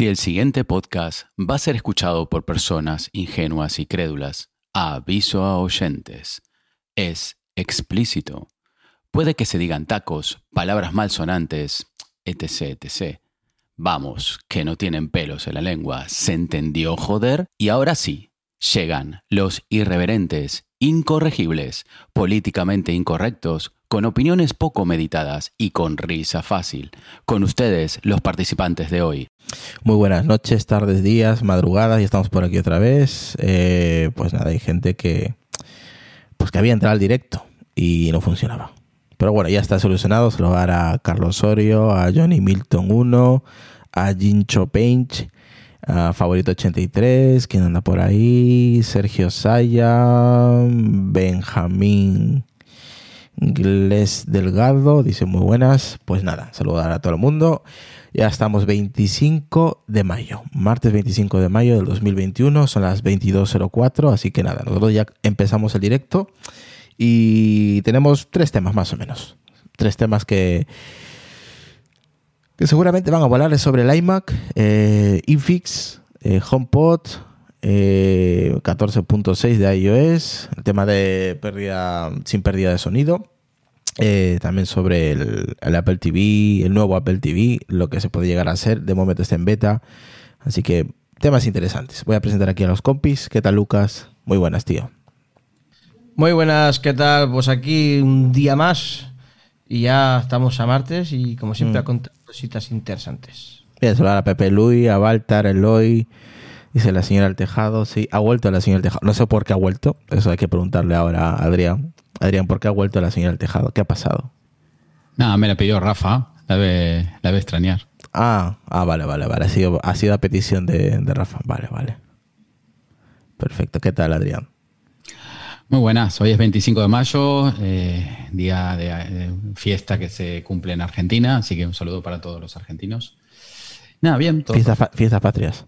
Si el siguiente podcast va a ser escuchado por personas ingenuas y crédulas, aviso a oyentes. Es explícito. Puede que se digan tacos, palabras malsonantes, etc, etc. Vamos, que no tienen pelos en la lengua. ¿Se entendió, joder? Y ahora sí, llegan los irreverentes, incorregibles, políticamente incorrectos, con opiniones poco meditadas y con risa fácil. Con ustedes, los participantes de hoy. Muy buenas noches, tardes, días, madrugadas, y estamos por aquí otra vez. Eh, pues nada, hay gente que pues que había entrado al directo y no funcionaba. Pero bueno, ya está solucionado. Se lo va a dar a Carlos Osorio, a Johnny Milton 1, a Jincho Painch, a Favorito 83, quien anda por ahí, Sergio Saya, Benjamín Gles Delgado, dice muy buenas. Pues nada, saludar a todo el mundo. Ya estamos 25 de mayo, martes 25 de mayo del 2021, son las 22.04, así que nada, nosotros ya empezamos el directo y tenemos tres temas más o menos. Tres temas que, que seguramente van a volar sobre el iMac, eh, Infix, eh, HomePod, 14.6 eh, de iOS, el tema de pérdida sin pérdida de sonido eh, también sobre el, Apple TV, el nuevo Apple TV, lo que se puede llegar a hacer. De momento está en beta. Así que temas interesantes. Voy a presentar aquí a los compis. ¿Qué tal, Lucas? Muy buenas, tío. Muy buenas, ¿qué tal? Pues aquí un día más y ya estamos a martes y como siempre mm. a contar cositas interesantes. Bien, saludar a Pepe Luis, a Walter, Eloy, dice la señora del Tejado. Sí, ha vuelto la señora del Tejado. No sé por qué ha vuelto, eso hay que preguntarle ahora a Adrián. Adrián, ¿por qué ha vuelto la señora del tejado? ¿Qué ha pasado? Nada, me la pidió Rafa, la debe, la extrañar. Ah, ah, vale, vale, vale. Ha sido, ha sido a petición de, Rafa. Vale, vale. Perfecto. ¿Qué tal, Adrián? Muy buenas. Hoy es 25 de mayo, eh, día de fiesta que se cumple en Argentina, así que un saludo para todos los argentinos. Nada, bien. fiestas patrias.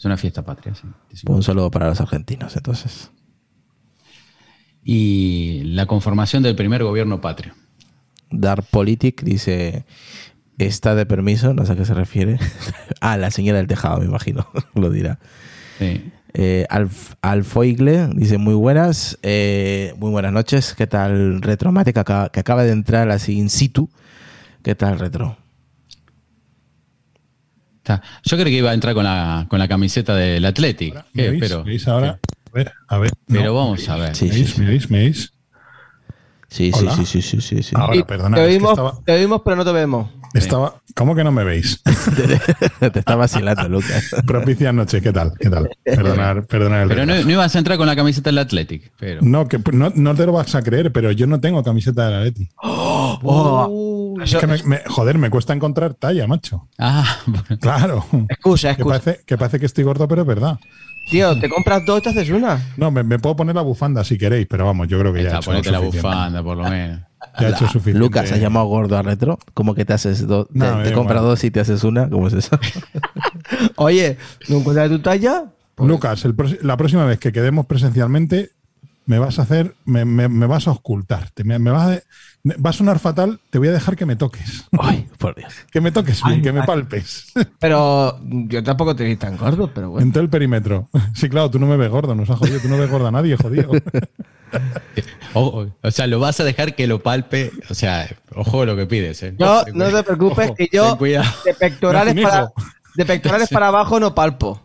Es una fiesta patria, sí. un saludo para los argentinos, entonces y la conformación del primer gobierno patrio. Dar Politic dice, está de permiso, no sé a qué se refiere. ah, la señora del tejado, me imagino, lo dirá. Eh, Alfoigle dice muy buenas, eh, muy buenas noches. ¿Qué tal Retromate que acaba, que acaba de entrar así in situ? ¿Qué tal Retro? Yo creo que iba a entrar con la, con la camiseta del Athletic. Pero, ahora? A ver, a ver. Pero vamos a ver. ¿Me veis? ¿Me veis? ¿Me veis? Sí, sí, sí, sí, sí, sí, sí. Ahora, perdona. Te oímos, pero no te vemos. Estaba, ¿Cómo que no me veis? te está vacilando, Lucas. Propicia noche, ¿qué tal? ¿Qué tal? Perdonar, perdonar el Pero no, no, ibas a entrar con la camiseta del Athletic. Pero... No, que no, no, te lo vas a creer, pero yo no tengo camiseta del Athletic. ¡Oh! oh. Es que me, joder, me cuesta encontrar talla, macho. Ah, claro. Excusa, excusa. Que parece, que parece que estoy gordo, pero es verdad. Tío, ¿te compras dos y te haces una? No, me, puedo poner la bufanda si queréis, pero vamos, yo creo que ya. He hecho la bufanda, por lo menos. Ya he hecho suficiente. Lucas, ¿has llamado gordo a retro? ¿Cómo que te haces dos? ¿Te, compras dos y te haces una? ¿Cómo es eso? Oye, ¿no encuentras tu talla? Lucas, la próxima vez que quedemos presencialmente, me vas a hacer, me, me, me vas a ocultar, te, me, me vas a, va a sonar fatal, te voy a dejar que me toques. Ay, por Dios. Que me toques bien, que me palpes. Pero yo tampoco te vi tan gordo, pero bueno. En todo el perímetro. Sí, claro, tú no me ves gordo, nos ha jodido, tú no ves gordo a nadie, jodido. O, o sea, lo vas a dejar que lo palpe. O sea, ojo lo que pides. ¿eh? No, no te preocupes, Ojo, que yo de pectorales, para, de pectorales para abajo no palpo.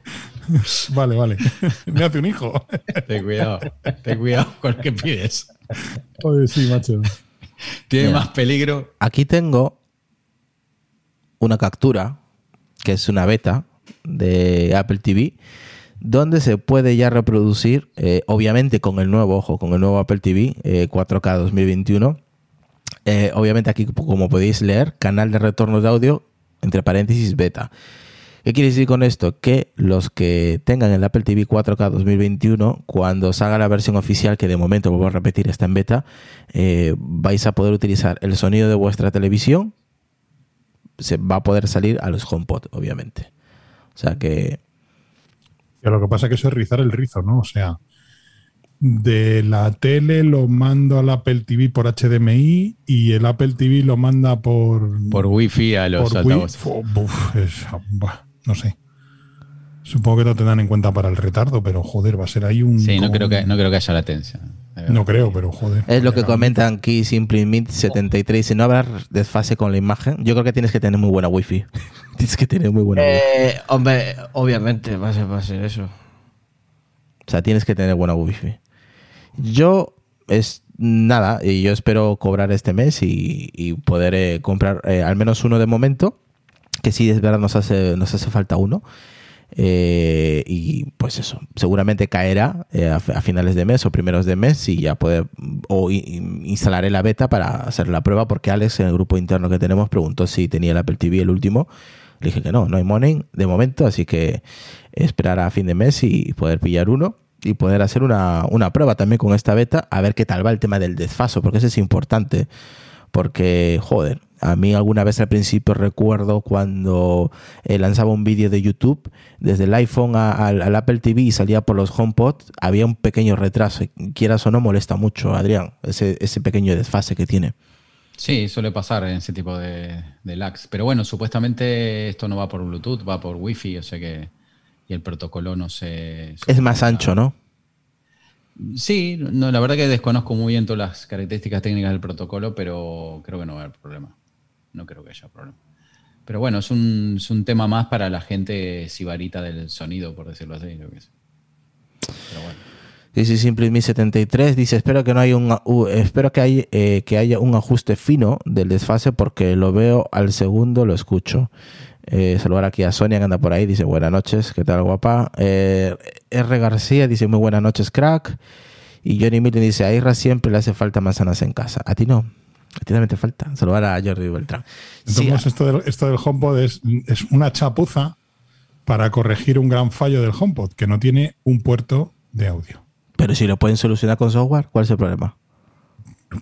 Vale, vale. Me hace un hijo. Ten cuidado. Ten cuidado con lo que pides. Joder, sí, macho. Tiene Mira. más peligro. Aquí tengo una captura, que es una beta de Apple TV, donde se puede ya reproducir, eh, obviamente con el nuevo, ojo, con el nuevo Apple TV eh, 4K 2021. Eh, obviamente aquí, como podéis leer, canal de retorno de audio, entre paréntesis, beta. ¿Qué quiere decir con esto? Que los que tengan el Apple TV 4K 2021, cuando salga la versión oficial, que de momento, vuelvo a repetir, está en beta, eh, vais a poder utilizar el sonido de vuestra televisión. Se va a poder salir a los HomePod, obviamente. O sea que Pero lo que pasa es que eso es rizar el rizo, ¿no? O sea, de la tele lo mando al Apple TV por HDMI y el Apple TV lo manda por. Por wifi a los altavoces. No sé. Supongo que lo tendrán en cuenta para el retardo, pero joder, va a ser ahí un. Sí, no creo, que, no creo que haya latencia. No creo, pero joder. es lo que comentan aquí SimplyMint 73. Si no habrá desfase con la imagen, yo creo que tienes que tener muy buena wifi. tienes que tener muy buena wifi. Eh, hombre, obviamente va a ser, va a ser eso. O sea, tienes que tener buena wifi. Yo es nada, y yo espero cobrar este mes y, y poder eh, comprar eh, al menos uno de momento, que sí es verdad nos hace, nos hace falta uno. Eh, y pues eso, seguramente caerá eh, a, finales de mes o primeros de mes y ya poder o instalaré la beta para hacer la prueba porque Alex en el grupo interno que tenemos preguntó si tenía el Apple TV el último. Le dije que no, no hay money de momento, así que esperar a fin de mes y poder pillar uno y poder hacer una, una prueba también con esta beta a ver qué tal va el tema del desfaso, porque eso es importante. Porque, joder, a mí alguna vez al principio recuerdo cuando eh, lanzaba un vídeo de YouTube desde el iPhone a- al, al Apple TV y salía por los HomePod, había un pequeño retraso. Quieras o no, molesta mucho, Adrián, ese, ese pequeño desfase que tiene. Sí, suele pasar en ese tipo de, de lags. Pero bueno, supuestamente esto no va por Bluetooth, va por Wi-Fi, o sea que. Y el protocolo no se. Es más ancho, ¿no? Sí, no, la verdad que desconozco muy bien todas las características técnicas del protocolo, pero creo que no va a haber problema. No creo que haya problema. Pero bueno, es un, es un tema más para la gente sibarita del sonido, por decirlo así. Yo qué sé. Pero bueno. Dice Simple 73 dice espero que no haya un uh, espero que haya, eh, que haya un ajuste fino del desfase porque lo veo al segundo lo escucho eh, saludar aquí a Sonia que anda por ahí dice buenas noches qué tal guapa eh, R García dice muy buenas noches crack y Johnny Milton dice a Irra siempre le hace falta manzanas en casa a ti no a ti también te falta saludar a Jordi Beltrán Sí, Entonces, esto, del, esto del HomePod es, es una chapuza para corregir un gran fallo del HomePod, que no tiene un puerto de audio. pero si lo pueden solucionar con software ¿cuál es el problema?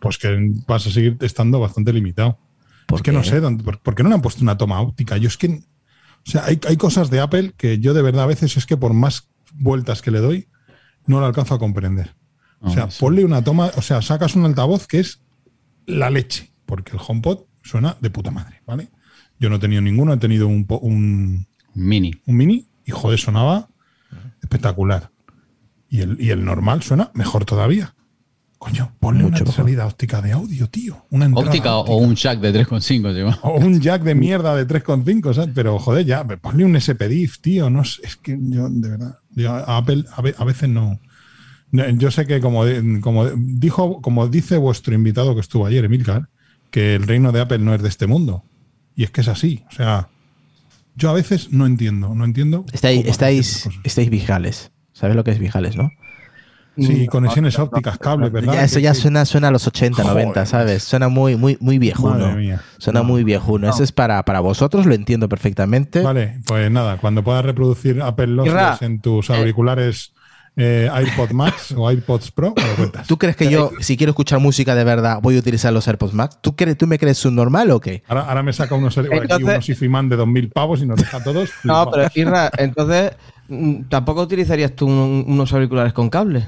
Pues que vas a seguir estando bastante limitado. ¿Por es que no sé, dónde- por, por qué no le han puesto una toma óptica? Yo es que. O sea, hay, hay cosas de Apple que yo de verdad a veces es que por más vueltas que le doy, no lo alcanzo a comprender. O sea, Ah, sí. ponle una toma, o sea, sacas un altavoz que es la leche, porque el HomePod suena de puta madre, ¿vale? Yo no he tenido ninguno, he tenido un, un, Mini. un mini y joder, sonaba espectacular. Y el, y el normal suena mejor todavía. Coño, ponle Mucho una mejor. salida óptica de audio, tío. Una Óptica o- un jack de 3.5, lleva. o un jack de mierda de 3,5, ¿sabes? Pero joder, ya, ponle un SPDIF, tío. No sé, es que yo, de verdad, yo Apple a, ve- a veces no. No, Yo sé que como, como dijo, como dice vuestro invitado que estuvo ayer, Emilcar, que el reino de Apple no es de este mundo. Y es que es así. O sea, yo a veces no entiendo, no entiendo. estáis, estáis, estáis vigales ¿sabes lo que es vigales, no? Sí, conexiones ópticas, cables, ¿verdad? Ya, eso ya suena, suena a los 80, 90, Joder. ¿sabes? Suena muy, muy, muy viejuno. Madre mía. Suena muy viejuno. Eso es para, para vosotros, lo entiendo perfectamente. Vale, pues nada, cuando puedas reproducir Apple Lossless en tus auriculares eh, AirPod Max o AirPods Pro, me lo cuentas. ¿Tú crees que yo, si quiero escuchar música de verdad, voy a utilizar los AirPods Max? ¿Tú, crees, tú me crees subnormal o qué? Ahora, ahora me saca unos, aquí Entonces- unos Ifiman de 2.000 pavos y nos deja a todos. No, pero. Irra, entonces mm, tampoco utilizarías tú un- unos auriculares con cable.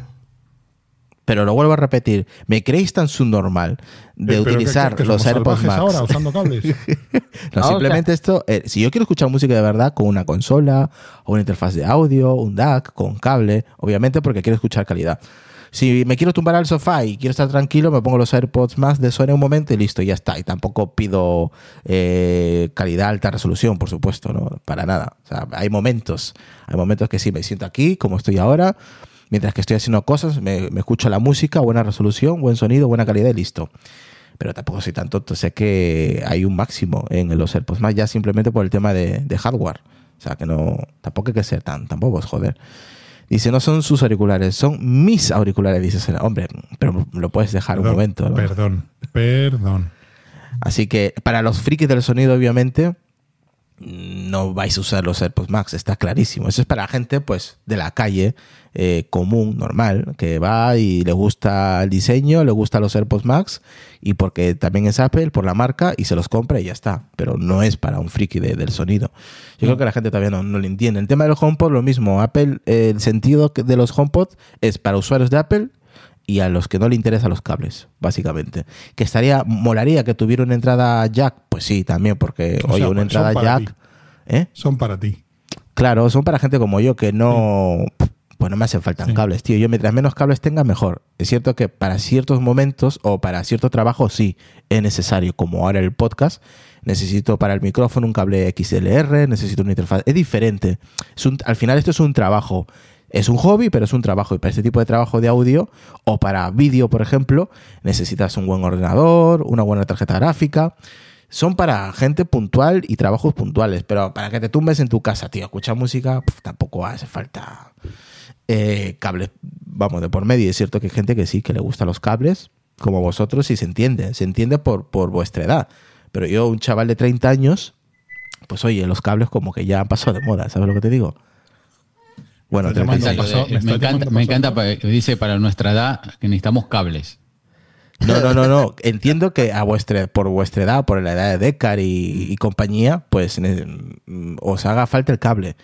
Pero lo vuelvo a repetir, ¿me creéis tan subnormal de Eh, pero utilizar que- que los AirPods Max? ahora usando cables. No, Ah, simplemente esto, eh, si yo quiero escuchar música de verdad con una consola o una interfaz de audio, un DAC, con cable, obviamente porque quiero escuchar calidad. Si me quiero tumbar al sofá y quiero estar tranquilo, me pongo los AirPods más de Sony un momento y listo, ya está. Y tampoco pido eh, calidad alta resolución, por supuesto, ¿no? Para nada. O sea, hay momentos, hay momentos que sí, me siento aquí, como estoy ahora, mientras que estoy haciendo cosas, me, me escucho la música, buena resolución, buen sonido, buena calidad y listo pero tampoco soy tan tonto. Sé que hay un máximo en los AirPods más ya simplemente por el tema de, de hardware. O sea, que no, tampoco hay que ser tan, tampoco es joder. Dice, no son sus auriculares, son mis auriculares. Dice, hombre, pero lo puedes dejar un momento. ¿no? Perdón, perdón. Así que para los frikis del sonido, obviamente, no vais a usar los AirPods Max, está clarísimo. Eso es para gente pues de la calle, eh, común, normal, que va y le gusta el diseño, le gustan los AirPods Max y porque también es Apple por la marca y se los compra y ya está. Pero no es para un friki de- del sonido. Yo creo que la gente todavía no, no lo entiende. El tema del HomePod, lo mismo. Apple, eh, el sentido de los HomePod es para usuarios de Apple y a los que no le interesan los cables, básicamente. Que estaría, molaría que tuviera una entrada jack, pues sí, también, porque, O oye, sea, una pues entrada jack. ¿eh? Son para ti. Claro, son para gente como yo que no, pues no me hacen falta Sí. cables, tío. Yo mientras menos cables tenga, mejor. Es cierto que para ciertos momentos o para cierto trabajo sí es necesario, como ahora el podcast. Necesito para el micrófono un cable XLR, necesito una interfaz. Es diferente. Es un- al final esto es un trabajo. Es un hobby, pero es un trabajo. Y para este tipo de trabajo de audio o para vídeo, por ejemplo, necesitas un buen ordenador, una buena tarjeta gráfica. Son para gente puntual y trabajos puntuales. Pero para que te tumbes en tu casa, tío, escuchar música, tampoco hace falta eh, cables, vamos, de por medio. Es cierto que hay gente que sí, que le gustan los cables, como vosotros, y se entiende. Se entiende por, por vuestra edad. Pero yo, un chaval de 30 años, pues oye, los cables como que ya han pasado de moda, ¿sabes lo que te digo? Bueno, Está llamando 35. pasado- Lo de- me me encanta, me encanta dice para nuestra edad que necesitamos cables. No, no, no, no. Entiendo que a vuestra, por vuestra edad, por la edad de Decar y, y compañía, pues mm, os haga falta el cable.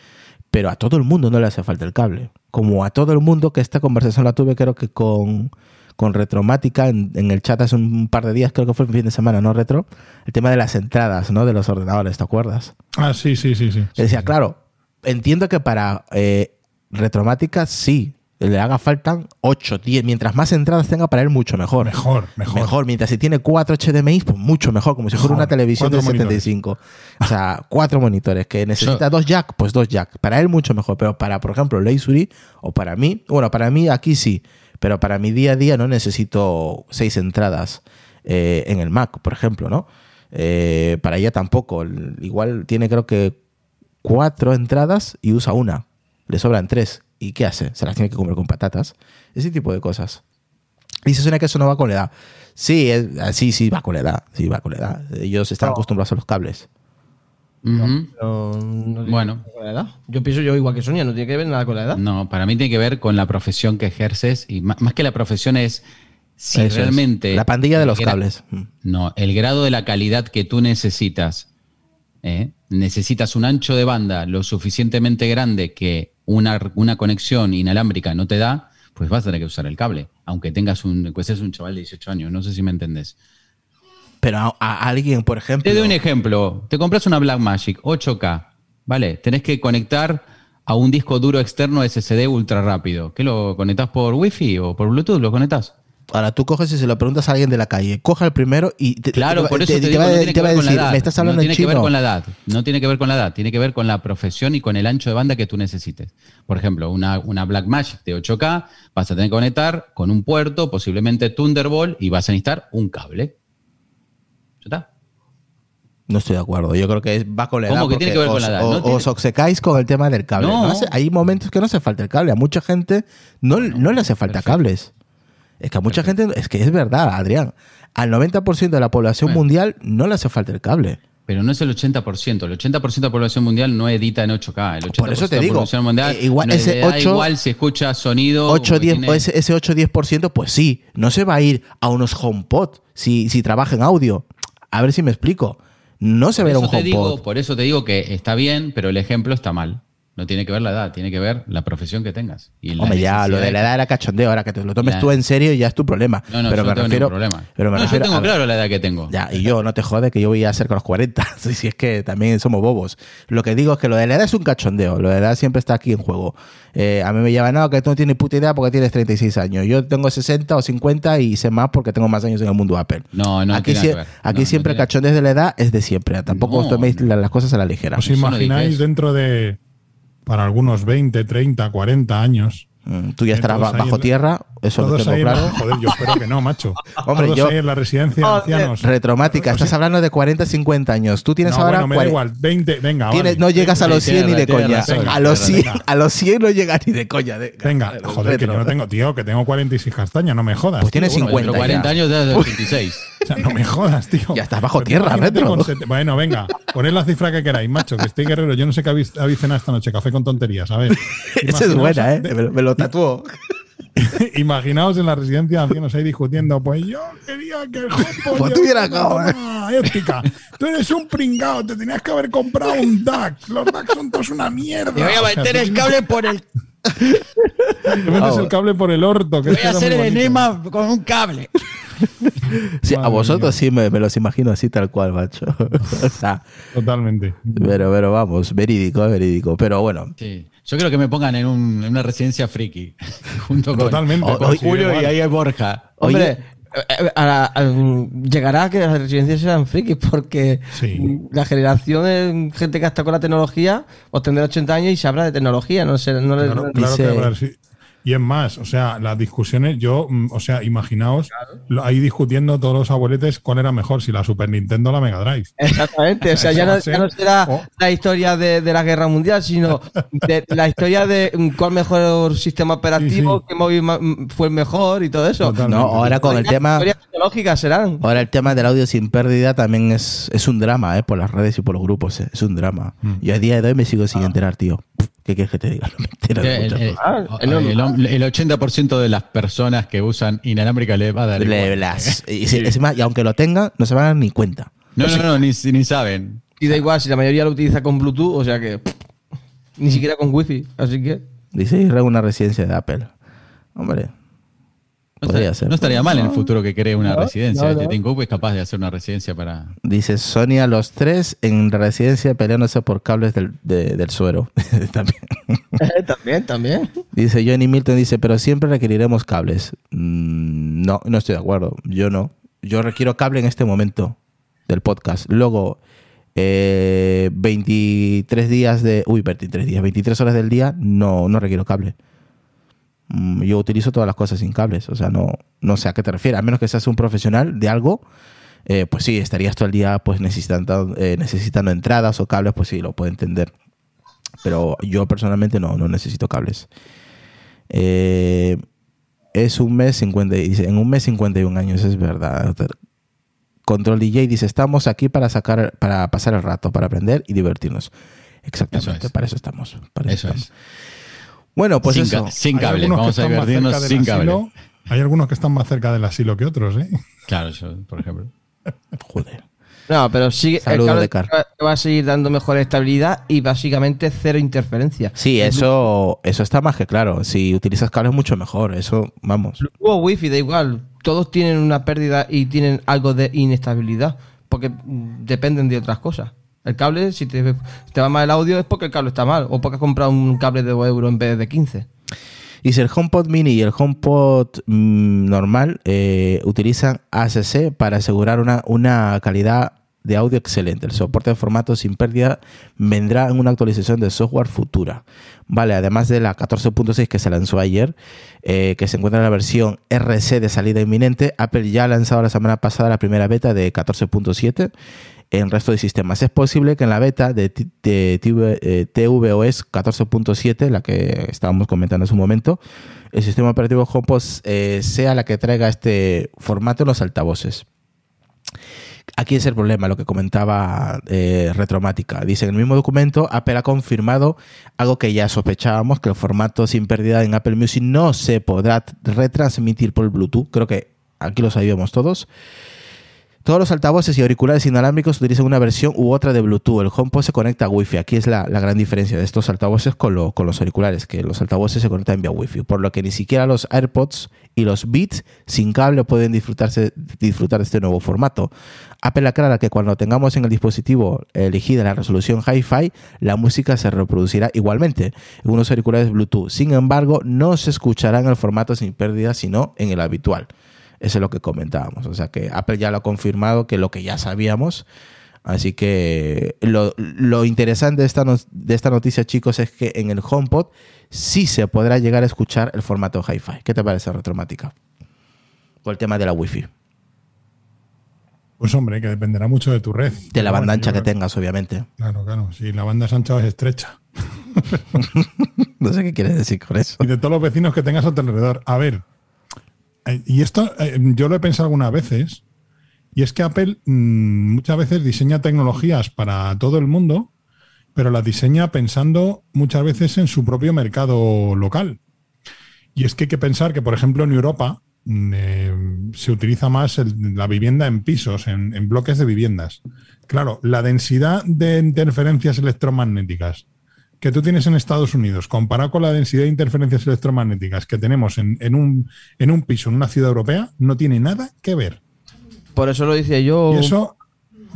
Pero a todo el mundo no le hace falta el cable. Como a todo el mundo, que esta conversación la tuve creo que con, con Retromática en, en el chat hace un par de días, creo que fue el fin de semana, ¿no, Retro? El tema de las entradas, ¿no? De los ordenadores, ¿te acuerdas? Ah, sí, sí, sí, sí. Decía, claro, entiendo que para eh, Retromática sí, le haga falta 8, 10. Mientras más entradas tenga para él, mucho mejor. Mejor, mejor. Mejor, mientras si tiene 4 HDMI, pues mucho mejor, como si fuera una televisión de Cuatro monitores. 75. O sea, cuatro monitores. Que necesita dos jack, pues dos jack. Para él mucho mejor, pero para, por ejemplo, Leisuri o para mí, bueno, para mí aquí sí, pero para mi día a día no necesito seis entradas eh, en el Mac, por ejemplo, ¿no? Eh, para ella tampoco. Igual tiene creo que cuatro entradas y usa una. Le sobran tres. ¿Y qué hace? Se las tiene que comer con patatas. Ese tipo de cosas. Dice Sonia que eso no va con la edad. Sí, es- sí, sí, va con la edad. Sí, va con la edad. Ellos están acostumbrados a los cables. Pero no tiene Bueno. que ver con la edad. Yo pienso yo igual que Sonia, no tiene que ver nada con la edad. No, para mí tiene que ver con la profesión que ejerces y más, que la profesión es si Eso es. realmente... La pandilla de los gra- cables. No, el grado de la calidad que tú necesitas. ¿eh? Necesitas un ancho de banda lo suficientemente grande que una, una conexión inalámbrica no te da, pues vas a tener que usar el cable. Aunque tengas un, pues es un chaval de 18 años, no sé si me entendés. Pero a, a alguien, por ejemplo. Te doy un ejemplo. Te compras una Blackmagic 8K, ¿vale? Tenés que conectar a un disco duro externo SSD ultra rápido. ¿Qué lo conectás por Wi-Fi o por Bluetooth? ¿Lo conectás? Ahora tú coges y se lo preguntas a alguien de la calle. Coja el primero y te, Claro, te- por eso te- te, te digo, va, no tiene te que va a ver con la decir, edad. me estás hablando no en tiene que ver con la edad. No tiene que ver con la edad. Tiene que ver con la profesión y con el ancho de banda que tú necesites. Por ejemplo, una, una Blackmagic de 8K vas a tener que conectar con un puerto, posiblemente Thunderbolt, y vas a necesitar un cable. ¿Ya está? No estoy de acuerdo. Yo creo que es- va con la ¿Cómo edad. que tiene que ver con os, la edad? o- No tiene- os obcecáis con el tema del cable. No. No hace- hay momentos que no hace falta el cable. A mucha gente no, no le hace falta perfecto. cables. Es que a mucha gente, es que es verdad, Adrián. Al 90% de la población Bueno. mundial no le hace falta el cable. Pero no es el 80%. El 80% de la población mundial no edita en 8K. El 80% Por eso te de la digo, población mundial eh, igual no ese le da 8 igual si escucha sonido. 8, porque 10, tiene- ese, ese 8-10%, pues sí, no se va a ir a unos HomePod si, si trabaja en audio. A ver si me explico. No se a un HomePod. digo, por eso te digo que está bien, pero el ejemplo está mal. No tiene que ver la edad, tiene que ver la profesión que tengas. Y Hombre, ya, lo de la edad era cachondeo. Ahora que te lo tomes La- tú en serio ya es tu problema. No, no, pero yo me no tengo refiero, problema. Pero me no, refiero yo tengo a- claro la edad que tengo. Ya, y yo, no te jode que yo voy a hacer con los 40. si es que también somos bobos. Lo que digo es que lo de la edad es un cachondeo. Lo de la edad siempre está aquí en juego. Eh, a mí me llaman, no, que tú no tienes puta idea porque tienes 36 años. Yo tengo 60 o 50 y sé más porque tengo más años en el mundo Apple. No, no aquí tiene sie- nada que ver. aquí No, no siempre tiene- cachondeo de la edad es de siempre. Tampoco os toméis la- las cosas a la ligera. ¿Os imagináis dentro de, para algunos 20, 30, 40 años? Mm, Tú ya estarás ba- ahí bajo en la- tierra, eso lo tengo en la- claro. joder, yo espero que no, macho. Hombre, todos yo- ahí en la residencia de Joder, ancianos. Retromática, estás hablando de 40, 50 años. Tú tienes no, ahora bueno, me da 40. igual, 20, venga, Tienes- vale. no llegas a los Tienes 100 ni de coña. A los, venga. 100, a los 100 no llegas ni de coña. de- Venga, joder, que yo no tengo, tío, que tengo 46 castañas, no me jodas. Pues tienes Bueno, 50 Pero 40 ya. años desde 86. O sea, no me jodas, tío. Ya estás bajo Pero tierra, retro. Bueno, venga, poned la cifra que queráis, macho, que estoy guerrero. Yo no sé qué habéis, cenado esta noche, café con tonterías, a ver. Esa es buena, ¿eh? de- Me, lo- lo tatuó. Imaginaos en la residencia de ancianos ahí discutiendo, pues yo quería que el HomePod Pues tú ¿eh? ética. Tú eres un pringao, te tenías que haber comprado un DAC. Los DAC son todos una mierda. Te voy a O sea, meter el cable por el. Te metes Vamos. el cable por el orto. Que Voy a hacer el enema con un cable. Sí, a vosotros sí me, me los imagino así tal cual, macho. o sea, Totalmente. pero, pero vamos, verídico, verídico. Pero bueno, Sí. Yo creo que me pongan en, un- en una residencia friki. Junto con, Totalmente, con Julio y ahí hay Borja. Hombre, Oye. eh, eh, a la- a- llegará a que las residencias sean frikis porque Sí. la generación de gente que está con la tecnología pues tendrá 80 años y se habla de tecnología. No sé, no le- Claro, no- claro dice- que habrá, sí. Y es más, o sea, las discusiones, yo, mm, o sea, imaginaos ahí discutiendo todos los abueletes cuál era mejor, si la Super Nintendo o la Mega Drive. Exactamente, o sea, ya no, ya será Oh. la historia de, de la guerra mundial, sino de la historia de mm, cuál mejor sistema operativo, Sí, sí. qué móvil mm, fue el mejor y todo eso. Totalmente. no, ahora con el tema, serán. ahora el tema del audio sin pérdida también es, es un drama, ¿eh? Por las redes y por los grupos, ¿eh? es un drama. Mm. Yo a día de hoy me sigo sin enterar, tío. ¿Qué quieres que te diga? No me entero de El, muchas el- cosas. Ah, el- el- el 80% de las personas que usan inalámbrica le va a dar Le- las- y, es más, y aunque lo tengan, no se van a dar ni cuenta. No, no, no, ni, ni saben. Y da igual si la mayoría lo utiliza con Bluetooth, o sea que pff, ni siquiera con Wi-Fi. Así que Dice Irra una residencia de Apple. Hombre, No, Podría estaría, ser. no estaría mal en el futuro que cree una No, residencia. no, Este no. Tim Cook es capaz de hacer una residencia para. dice Sonia, los tres en residencia peleándose por cables del, de- del suero. También. también, también. Dice Johnny Milton, dice, pero siempre requeriremos cables. Mm, no, no estoy de acuerdo. Yo no. Yo requiero cable en este momento del podcast. Luego, eh, 23 días de... Uy, 23 días, 23 horas del día, no, no requiero cable. Mm, Yo utilizo todas las cosas sin cables. O sea, no, no sé a qué te refieres. A menos que seas un profesional de algo, eh, pues sí, estarías todo el día pues necesitando, eh, necesitando entradas o cables, pues sí, lo puedo entender. Pero yo personalmente no, no necesito cables. Eh, es un mes 50, y dice, en un mes 51 años, es verdad. Control DJ dice, estamos aquí para sacar, para pasar el rato, para aprender y divertirnos. Exactamente, Eso es. para eso estamos. para Eso estamos. es. Bueno, pues sin, eso. ca- sin Hay cable. algunos que Vamos a están más divertirnos cerca del sin cable. asilo. Hay algunos que están más cerca del asilo que otros, ¿eh? Claro, yo, por ejemplo. Joder. No, pero sigue. el cable va- a seguir dando mejor estabilidad y básicamente cero interferencia. Sí, eso, eso está más que claro. Si utilizas cables, mucho mejor. Eso, vamos. Bluetooth o Wi-Fi, da igual. Todos tienen una pérdida y tienen algo de inestabilidad. Porque dependen de otras cosas. El cable, si te, va mal el audio, es porque el cable está mal. O porque has comprado un cable de 2 euros en vez de 15. Y si el HomePod Mini y el HomePod mm, normal eh, utilizan ACC para asegurar una, una calidad de audio excelente. El soporte de formato sin pérdida vendrá en una actualización de software futura. Vale, además de la 14.6 que se lanzó ayer, eh, que se encuentra en la versión RC de salida inminente, Apple ya ha lanzado la semana pasada la primera beta de 14.7 en resto de sistemas. Es posible que en la beta de, de TV, eh, tvOS 14.7, la que estábamos comentando hace un momento, el sistema operativo HomePod eh, sea la que traiga este formato en los altavoces. Aquí es el problema, lo que comentaba eh, Retromática. Dice en el mismo documento, Apple ha confirmado algo que ya sospechábamos, que el formato sin pérdida en Apple Music no se podrá retransmitir por Bluetooth. Creo que aquí lo sabíamos todos. Todos los altavoces y auriculares inalámbricos utilizan una versión u otra de Bluetooth. El HomePod se conecta a Wi-Fi. Aquí es la, gran diferencia de estos altavoces con, lo- con los auriculares, que los altavoces se conectan vía Wi-Fi. Por lo que ni siquiera los AirPods y los Beats sin cable pueden disfrutar de este nuevo formato. Apple aclara que cuando tengamos en el dispositivo elegida la resolución Hi-Fi, la música se reproducirá igualmente en unos auriculares Bluetooth. Sin embargo, no se escuchará en el formato sin pérdida, sino en el habitual. Eso es lo que comentábamos. O sea que Apple ya lo ha confirmado, que lo que ya sabíamos. Así que lo, lo interesante de esta, no- de esta noticia, chicos, es que en el HomePod sí se podrá llegar a escuchar el formato Hi-Fi. ¿Qué te parece, Retromática? Por el tema de la Wi-Fi. Pues hombre, que dependerá mucho de tu red. De la banda ancha que tengas, obviamente. Claro, claro. Si la banda es ancha o es estrecha. No sé qué quieres decir con eso. Y de todos los vecinos que tengas a tu alrededor. A ver, y esto eh, yo lo he pensado algunas veces, y es que Apple mm, muchas veces diseña tecnologías para todo el mundo, pero las diseña pensando muchas veces en su propio mercado local. Y es que hay que pensar que, por ejemplo, en Europa mm, eh, se utiliza más la vivienda en pisos, en bloques de viviendas. Claro, la densidad de interferencias electromagnéticas que tú tienes en Estados Unidos, comparado con la densidad de interferencias electromagnéticas que tenemos en, en un, en un piso, en una ciudad europea, no tiene nada que ver. Por eso lo decía yo. Y eso,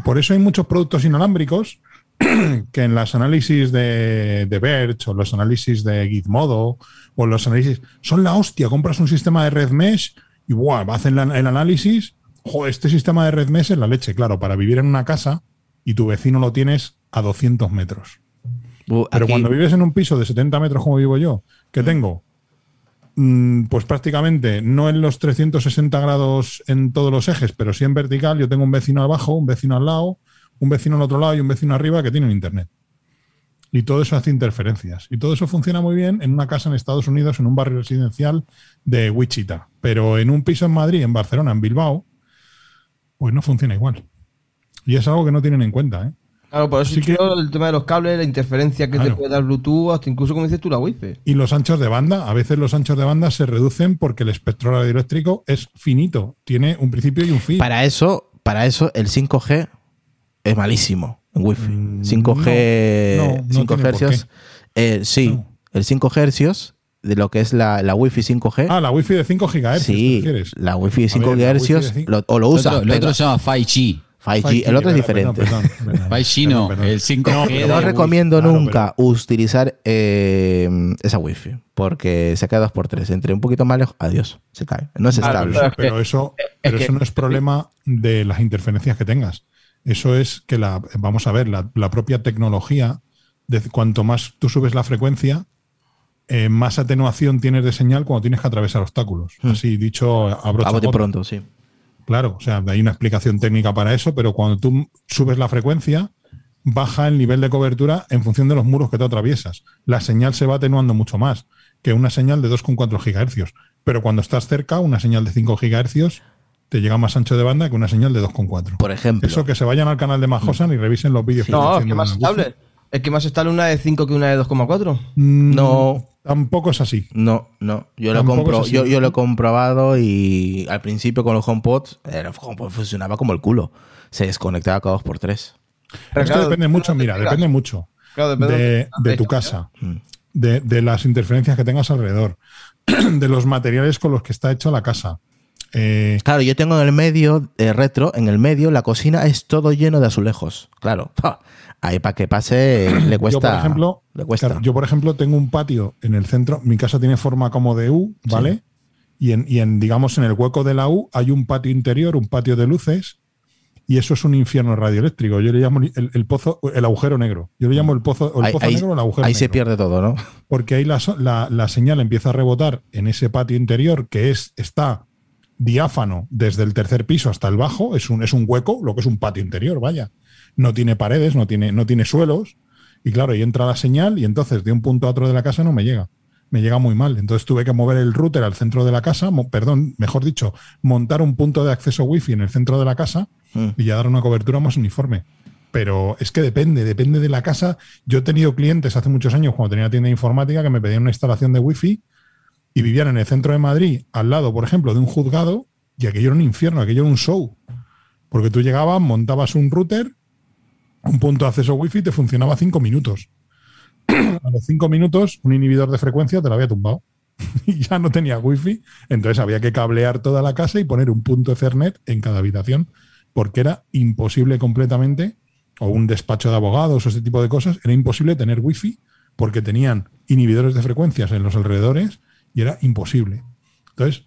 por eso hay muchos productos inalámbricos que en los análisis de, de Verge o los análisis de Gizmodo o los análisis son la hostia. Compras un sistema de red mesh y ¡buah! hacen la- el análisis. Joder, este sistema de red mesh es la leche, claro, para vivir en una casa y tu vecino lo tienes a 200 metros. Pero aquí- cuando vives en un piso de 70 metros como vivo yo, que tengo, mm, pues prácticamente no en los 360 grados en todos los ejes, pero sí en vertical, yo tengo un vecino abajo, un vecino al lado, un vecino al otro lado y un vecino arriba que tienen internet. Y todo eso hace interferencias. Y todo eso funciona muy bien en una casa en Estados Unidos, en un barrio residencial de Wichita. Pero en un piso en Madrid, en Barcelona, en Bilbao, pues no funciona igual. Y es algo que no tienen en cuenta, ¿eh? Claro, por eso que- yo el tema de los cables, la interferencia que Claro. te puede dar Bluetooth, hasta incluso como dices tú, la Wi-Fi. Y los anchos de banda, a veces los anchos de banda se reducen porque el espectro radioeléctrico es finito, tiene un principio y un fin. Para eso, para eso el 5G es malísimo en Wi-Fi. Mm, 5G, no, no 5 tiene por hercios. eh, sí, No. el 5 hercios de lo que es la, la Wi-Fi 5G. Ah, la wifi de 5 GHz, sí, ¿te la Wi-Fi de 5 ver, la GHz lo- o lo El usa. otro, el otro se llama 5G. 5G, el otro es Perdón, diferente. perdón, perdón, 5G no, perdón, perdón. el 5G. No, No recomiendo Claro, nunca utilizar eh, esa Wi-Fi porque se cae 2x3. Entre un poquito más lejos, adiós, se cae. No es Claro, estable. Pero, eso, pero eso no es problema de las interferencias que tengas. Eso es que la, vamos a ver, la, la propia tecnología, de, cuanto más tú subes la frecuencia, eh, más atenuación tienes de señal cuando tienes que atravesar obstáculos. Así dicho, a gorda. pronto, sí. Claro, o sea, hay una explicación técnica para eso, pero cuando tú subes la frecuencia, baja el nivel de cobertura en función de los muros que te atraviesas. La señal se va atenuando mucho más que una señal de 2,4 GHz. Pero cuando estás cerca, una señal de 5 GHz te llega más ancho de banda que una señal de 2,4. Por ejemplo. Eso que se vayan al canal de Majosan y revisen los vídeos que No, que más estable. Es que más estable una de 5 que una de 2,4. Mm, No. Tampoco es así. No, no. Yo lo, compro, yo, yo lo he comprobado y al principio con los HomePods, el HomePod funcionaba como el culo. Se desconectaba cada 2x3. Es que depende mucho, mira, depende mucho Claro, depende de, de- de tu casa, Mm. de, de las interferencias que tengas alrededor, de los materiales con los que está hecha la casa. Eh, Claro, yo tengo en el medio, eh, retro, en el medio, la cocina es todo lleno de azulejos. Claro. Ahí para que pase le cuesta. yo, por ejemplo, le cuesta. claro, yo, por ejemplo, tengo un patio en el centro. Mi casa tiene forma como de U, ¿vale? Y, en, y en, digamos, en el hueco de la U hay un patio interior, un patio de luces, y eso es un infierno radioeléctrico. Yo le llamo el, el pozo, el agujero negro. Yo le llamo el pozo, el ahí pozo ahí- negro el agujero ahí negro. se pierde todo, ¿no? porque ahí la, la- la señal empieza a rebotar en ese patio interior que es, está diáfano desde el tercer piso hasta el bajo, es un, es un hueco, lo que es un patio interior, vaya. No tiene paredes, no tiene, no tiene suelos, y claro, ahí entra la señal y entonces de un punto a otro de la casa no me llega. Me llega muy mal. Entonces tuve que mover el router al centro de la casa, perdón, mejor dicho, montar un punto de acceso wifi en el centro de la casa Mm. y ya dar una cobertura más uniforme. Pero es que depende, depende de la casa. Yo he tenido clientes hace muchos años, cuando tenía tienda de informática, que me pedían una instalación de wifi y vivían en el centro de Madrid, al lado, por ejemplo, de un juzgado, y aquello era un infierno, aquello era un show. Porque tú llegabas, montabas un router, un punto de acceso wifi, te funcionaba cinco minutos. A los cinco minutos, un inhibidor de frecuencia te lo había tumbado. y ya no tenía wifi. Entonces había que cablear toda la casa y poner un punto Ethernet en cada habitación, porque era imposible completamente, o un despacho de abogados o ese tipo de cosas, era imposible tener wifi porque tenían inhibidores de frecuencias en los alrededores y era imposible. Entonces,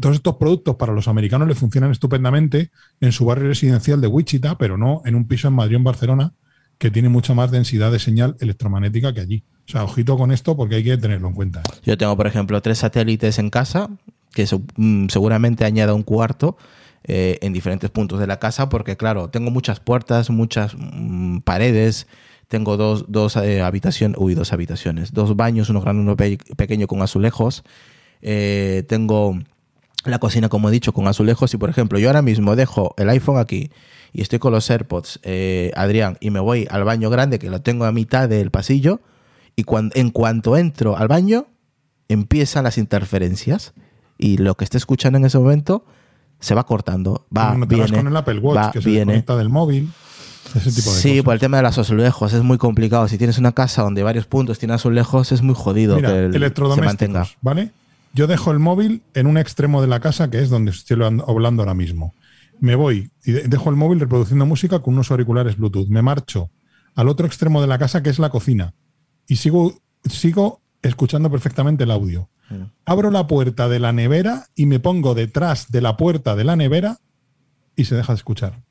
todos estos productos para los americanos les funcionan estupendamente en su barrio residencial de Wichita, pero no en un piso en Madrid o en Barcelona, que tiene mucha más densidad de señal electromagnética que allí. O sea, ojito con esto porque hay que tenerlo en cuenta. Yo tengo, por ejemplo, tres satélites en casa, que mm, seguramente añada un cuarto eh, en diferentes puntos de la casa, porque claro, tengo muchas puertas, muchas mm, paredes, tengo dos, dos eh, habitaciones, uy, dos habitaciones, dos baños, uno grande, uno pe- pequeño con azulejos. Eh, tengo la cocina, como he dicho, con azulejos. Y por ejemplo, yo ahora mismo dejo el iPhone aquí y estoy con los AirPods, eh, Adrián, y me voy al baño grande que lo tengo a mitad del pasillo. Y cuan- en cuanto entro al baño, empiezan las interferencias. Y lo que esté escuchando en ese momento se va cortando. Va, no viene, con el Apple Watch, va, que se viene. desconecta del móvil, ese tipo de Sí, cosas. por el tema de los azulejos es muy complicado. Si tienes una casa donde varios puntos tienen azulejos, es muy jodido Mira, que el- se mantenga. ¿vale? Yo dejo el móvil en un extremo de la casa, que es donde estoy hablando- ahora mismo. Me voy y de- dejo el móvil reproduciendo música con unos auriculares Bluetooth. Me marcho al otro extremo de la casa, que es la cocina, y sigo, sigo escuchando perfectamente el audio. Mm. Abro la puerta de la nevera y me pongo detrás de la puerta de la nevera y se deja de escuchar.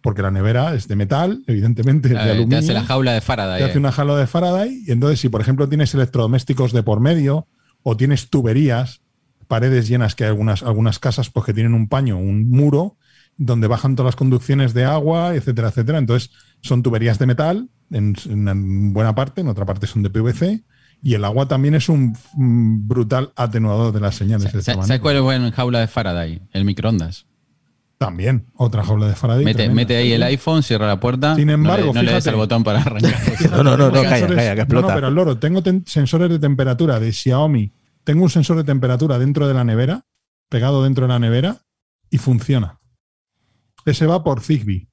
Porque la nevera es de metal, evidentemente, es de Eh, te aluminio hace la jaula de Faraday. te hace eh. una jala de Faraday y entonces si por ejemplo tienes electrodomésticos de por medio o tienes tuberías, paredes llenas que hay algunas, algunas casas pues que tienen un paño, un muro donde bajan todas las conducciones de agua, etcétera, etcétera. Entonces son tuberías de metal en, en buena parte, en otra parte son de PVC y el agua también es un brutal atenuador de las señales. ¿Sabes cuál es buena jaula de Faraday? El microondas. También, otra jaula de Faraday. Mete, tremenda. mete ahí el iPhone, cierra la puerta. Sin embargo, no le, no le des al botón para arrancar. No, no, no, no, calla, calla, que explota. No, no, pero el loro, tengo ten- sensores de temperatura de Xiaomi. Tengo un sensor de temperatura dentro de la nevera, pegado dentro de la nevera, y funciona. Ese va por Zigbee.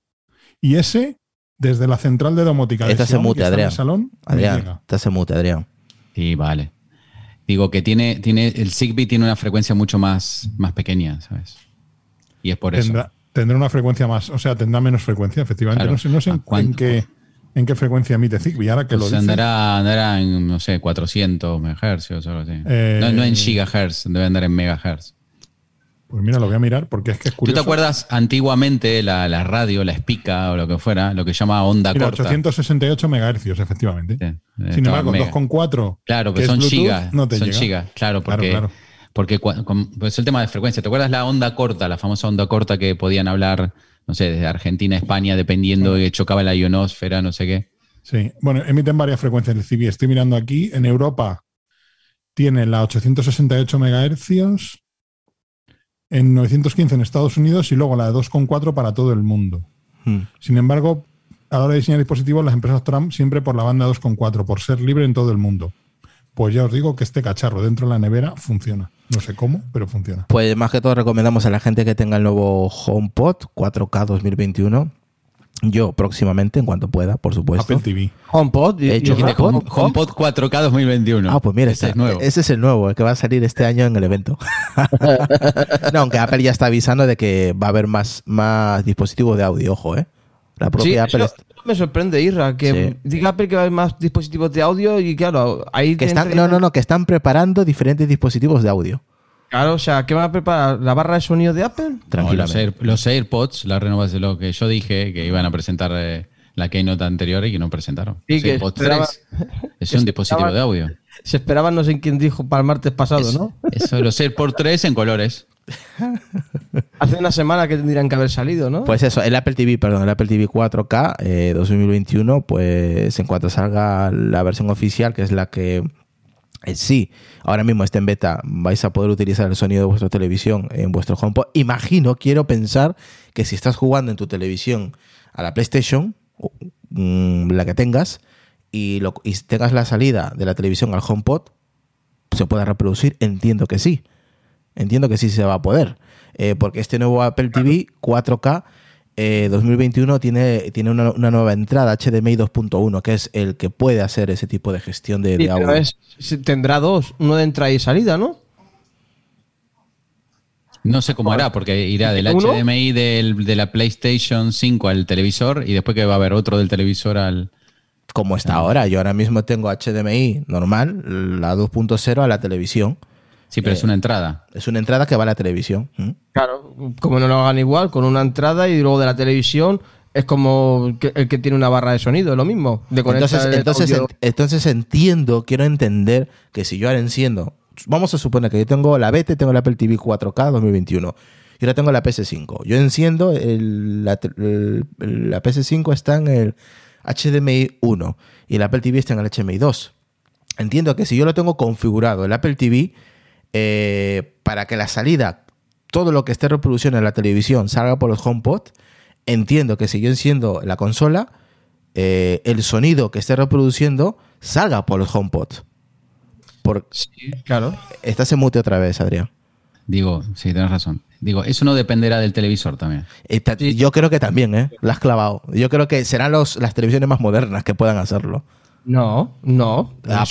Y ese, desde la central de domótica de Esta se Xiaomi, mute, en el Adrián. salón, Adrián, te hace mute, Adrián. Sí, vale. Digo que tiene, tiene, el Zigbee tiene una frecuencia mucho más, más pequeña, ¿sabes? Y es por eso. Tendrá, tendrá una frecuencia más, o sea, tendrá menos frecuencia, efectivamente. Claro. No sé, no sé ¿A en, qué, en qué frecuencia emite Zigbee. Ahora que Pues lo andará, andará en, no sé, 400 MHz o algo así. Eh, no, no en gigahertz, debe andar en megahertz. pues mira, lo voy a mirar porque es que es ¿Tú curioso. te acuerdas antiguamente la, la radio, la espica o lo que fuera, lo que llama onda Mira, corta? 868 megahercios, efectivamente. Sí, Sin embargo, mega. 2,4. Claro, que son Bluetooth, gigas. No te son llega. gigas, claro, porque, claro. Porque con- pues es el tema de frecuencia. ¿Te acuerdas la onda corta, la famosa onda corta que podían hablar, no sé, desde Argentina a España, dependiendo de que chocaba la ionosfera, no sé qué? Sí, bueno, emiten varias frecuencias el Zigbee. Estoy mirando aquí. En Europa tiene la 868 megahercios, en 915 en Estados Unidos y luego la de 2,4 para todo el mundo. Hmm. Sin embargo, a la hora de diseñar dispositivos, las empresas Trump siempre por la banda 2,4, por ser libre en todo el mundo. Pues ya os digo que este cacharro dentro de la nevera funciona. No sé cómo, pero funciona. Pues más que todo recomendamos a la gente que tenga el nuevo HomePod 4K 2021. Yo próximamente, en cuanto pueda, por supuesto. Apple TV. HomePod. He hecho HomePod. Home- HomePod 4K 2021. Ah, pues mira, Ese es nuevo. ese es el nuevo, el que va a salir este año en el evento. no, aunque Apple ya está avisando de que va a haber más, más dispositivos de audio, ojo, ¿eh? La Sí, propia Apple eso me sorprende, Irra, que Sí. diga Apple que va a haber más dispositivos de audio y claro, ahí que están, no, no, no, que están preparando diferentes dispositivos de audio. Claro, o sea, ¿qué van a preparar? ¿La barra de sonido de Apple? No, los, Tranquilamente. Air- los AirPods, la renovación de lo que yo dije, que iban a presentar eh, la keynote anterior y que no presentaron. Sí, Los que AirPods esperaba- 3 es un dispositivo de audio. Se esperaban no sé quién dijo para el martes pasado, ¿no? Eso, los AirPods 3 en colores. Hace una semana que tendrían que haber salido, ¿no? Pues eso, el Apple TV, perdón, el Apple TV 4K eh, 2021, pues en cuanto salga la versión oficial, que es la que eh, sí, ahora mismo está en beta, vais a poder utilizar el sonido de vuestra televisión en vuestro HomePod. Imagino, quiero pensar que si estás jugando en tu televisión a la PlayStation, mm, la que tengas, y, lo- y tengas la salida de la televisión al HomePod, se pueda reproducir. Entiendo que sí. Entiendo que sí se va a poder. Eh, porque este nuevo Apple TV 4K eh, 2021 tiene, tiene una, una nueva entrada HDMI 2.1, que es el que puede hacer ese tipo de gestión de, Sí, de audio. es- tendrá dos, uno de entrada y salida, ¿no? No sé cómo hará, porque irá del ¿Uno? HDMI del- de la PlayStation 5 al televisor y después que va a haber otro del televisor al... Como está ahora. Yo ahora mismo tengo HDMI normal, la 2.0 a la televisión. Sí, pero es una entrada. Es una entrada que va a la televisión. ¿Mm? Claro, como no lo hagan igual, con una entrada y luego de la televisión es como que- el que tiene una barra de sonido, es lo mismo. De Entonces, entonces, audio- entonces entiendo, quiero entender que si yo ahora enciendo, vamos a suponer que yo tengo la BT, tengo la Apple TV 4K 2021 y ahora tengo la PS5. Yo enciendo, el- la, te- el- la PS5 está en el HDMI 1 y la Apple TV está en el HDMI 2. Entiendo que si yo lo tengo configurado el Apple TV, eh, para que la salida, todo lo que esté reproduciendo en la televisión salga por los HomePod, entiendo que si yo enciendo la consola, eh, el sonido que esté reproduciendo salga por los HomePod. Por, Sí, claro. estás en mute otra vez, Adrián. Digo, sí, tienes razón. Digo, eso no dependerá del televisor también. Yo creo que también, ¿eh? La has clavado. Yo creo que serán los, las televisiones más modernas que puedan hacerlo. No, no. Ah,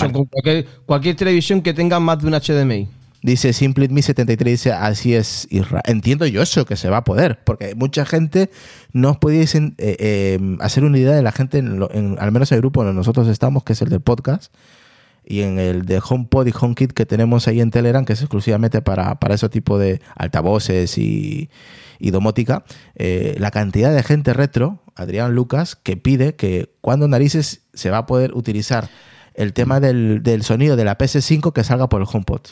cualquier televisión que tenga más de un HDMI. Dice SimpleMe73, dice, así es, Isra. Entiendo yo eso, que se va a poder, porque mucha gente no os podéis eh, eh, hacer una idea de la gente, en lo- en- al menos el grupo donde nosotros estamos, que es el del podcast, y en el de HomePod y HomeKit que tenemos ahí en Telegram, que es exclusivamente para, para ese tipo de altavoces y, y domótica, eh, la cantidad de gente retro, Adrián Lucas, que pide que cuando narices se va a poder utilizar el tema del, del sonido de la PS5 que salga por el HomePod.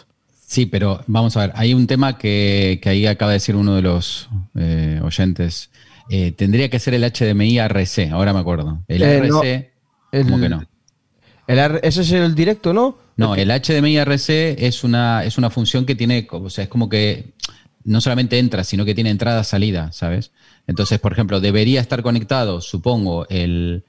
Sí, pero vamos a ver, hay un tema que, que ahí acaba de decir uno de los eh, oyentes. Eh, tendría que ser el HDMI RC, ahora me acuerdo. El Eh, no, RC, el- ¿cómo que no? El ese es el directo, ¿no? No, el HDMI RC es una, es una función que tiene, o sea, es como que no solamente entra, sino que tiene entrada-salida, ¿sabes? Entonces, por ejemplo, debería estar conectado, supongo, el,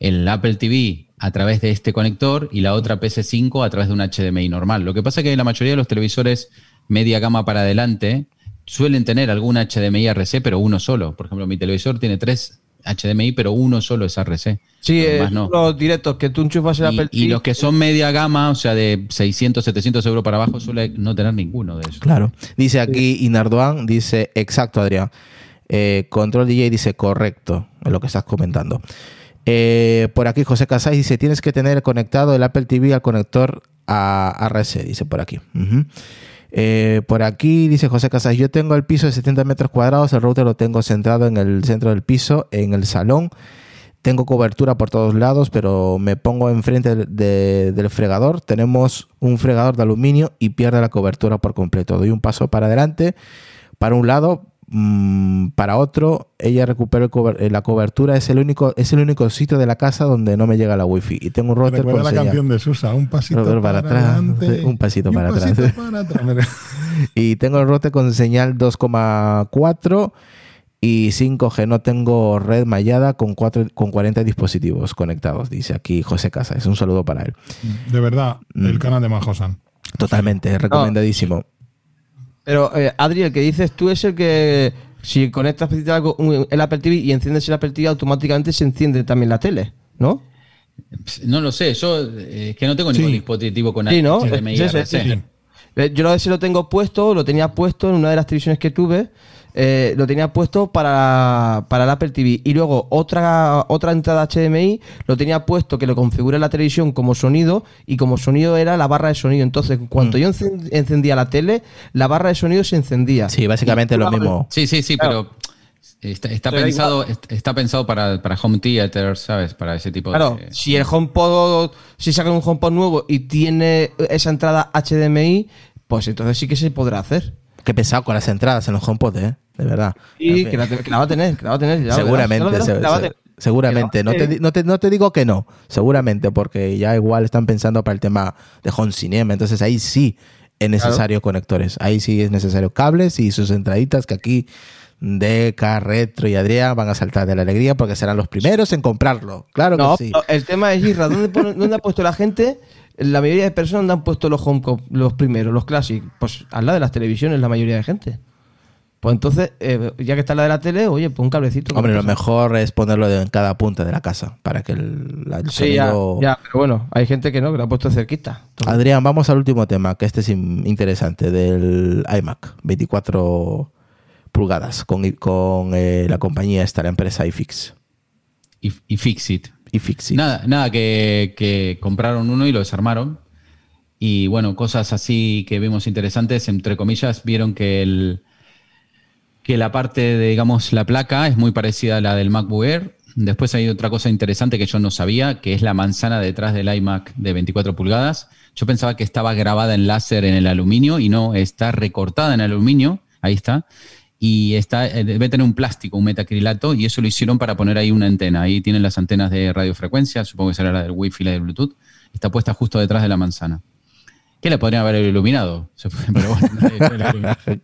el Apple TV a través de este conector y la otra PC5 a través de un HDMI normal. Lo que pasa es que la mayoría de los televisores media gama para adelante suelen tener algún HDMI RC, pero uno solo. Por ejemplo, mi televisor tiene tres HDMI, pero uno solo es RC. Sí, Los eh, no. los directos que tú enchufas el Y, Apple y TV. los que son media gama, o sea, de 600, 700 euros para abajo, suele no tener ninguno de esos. Claro. Dice aquí Inardoan, dice, exacto, Adrián. Eh, Control DJ dice, correcto, es lo que estás comentando. Eh, por aquí José Casais dice, tienes que tener conectado el Apple TV al conector a RC, dice por aquí. Eh, por aquí dice José Casais, yo tengo el piso de 70 metros cuadrados, el router lo tengo centrado en el centro del piso, en el salón. Tengo cobertura por todos lados, pero me pongo enfrente del, de- del fregador. Tenemos un fregador de aluminio y pierde la cobertura por completo. Doy un paso para adelante, para un lado, mm, para otro. Ella recupera el eh, la cobertura. Es el único, es el único sitio de la casa donde no me llega la wifi. Y tengo un router con la señal. canción de Susa, un pasito para, para atrás, adelante, un pasito y para atrás. pasito para atrás. Y tengo el router con señal 2,4 y 5G. No tengo red mallada con, cuatro, con 40 dispositivos conectados, dice aquí José Casa. Es un saludo para él. De verdad, Mm. el canal de Majosan. Totalmente, recomendadísimo. Pero, eh, Adri, el que dices tú es el que si conectas el Apple TV y enciendes el Apple TV, automáticamente se enciende también la tele, ¿no? No lo sé, yo eh, es que no tengo ningún Sí. dispositivo con Sí, ¿no? HDMI Sí, sí. Eh, Yo lo, ese lo tengo puesto, lo tenía puesto en una de las televisiones que tuve, eh, lo tenía puesto para, para el Apple TV. Y luego otra, otra entrada HDMI lo tenía puesto que lo configure la televisión como sonido y como sonido era la barra de sonido. Entonces, cuando yo encen- encendía la tele, la barra de sonido se encendía. Sí, básicamente lo mismo. Sí, sí, sí, Claro. pero está, pensado, est- está pensado para, para home theater, ¿sabes? Para ese tipo Claro, de. si el HomePod, si sacan un HomePod nuevo y tiene esa entrada HDMI, pues entonces sí que se podrá hacer. Qué pesado con las entradas en los HomePod, ¿eh? De verdad. Y En que la, que la va a tener, que la va a tener. ya seguramente, verás, se- seguramente. No te, no, te, no te digo que no, seguramente, porque ya igual están pensando para el tema de home cinema. Entonces ahí sí es necesario conectores. Ahí sí es necesario cables y sus entraditas que aquí Deca, Retro y Adrián van a saltar de la alegría porque serán los primeros en comprarlo. Claro No, que sí. el tema es, Isra, ¿dónde, dónde ha puesto la gente? La mayoría de personas donde han puesto los HomePod, los primeros, los Classic. Pues al lado de las televisiones, la mayoría de gente. Pues entonces, eh, ya que está la de la tele, oye, pues un cablecito. Hombre, lo mejor es ponerlo en cada punta de la casa para que el, la- el Sí, ya, sonido... ya, pero bueno, hay gente que no, que lo ha puesto cerquita. Entonces, Adrián, vamos al último tema, que este es in- interesante, del iMac, 24 pulgadas, con, con eh, la compañía esta, la empresa iFix. Y, y Fixit. Nada, nada que, que compraron uno y lo desarmaron. Y bueno, cosas así que vimos interesantes, entre comillas, vieron que el que la parte de, digamos, la placa es muy parecida a la del MacBook Air. Después hay otra cosa interesante que yo no sabía, que es la manzana detrás del iMac de 24 pulgadas. Yo pensaba que estaba grabada en láser en el aluminio y no, está recortada en aluminio. Ahí está. Y está, eh, debe tener un plástico, un metacrilato, y eso lo hicieron para poner ahí una antena. Ahí tienen las antenas de radiofrecuencia, supongo que será la del Wi-Fi y la del Bluetooth. Está puesta justo detrás de la manzana. Que la podrían haber iluminado. Pero bueno, nadie.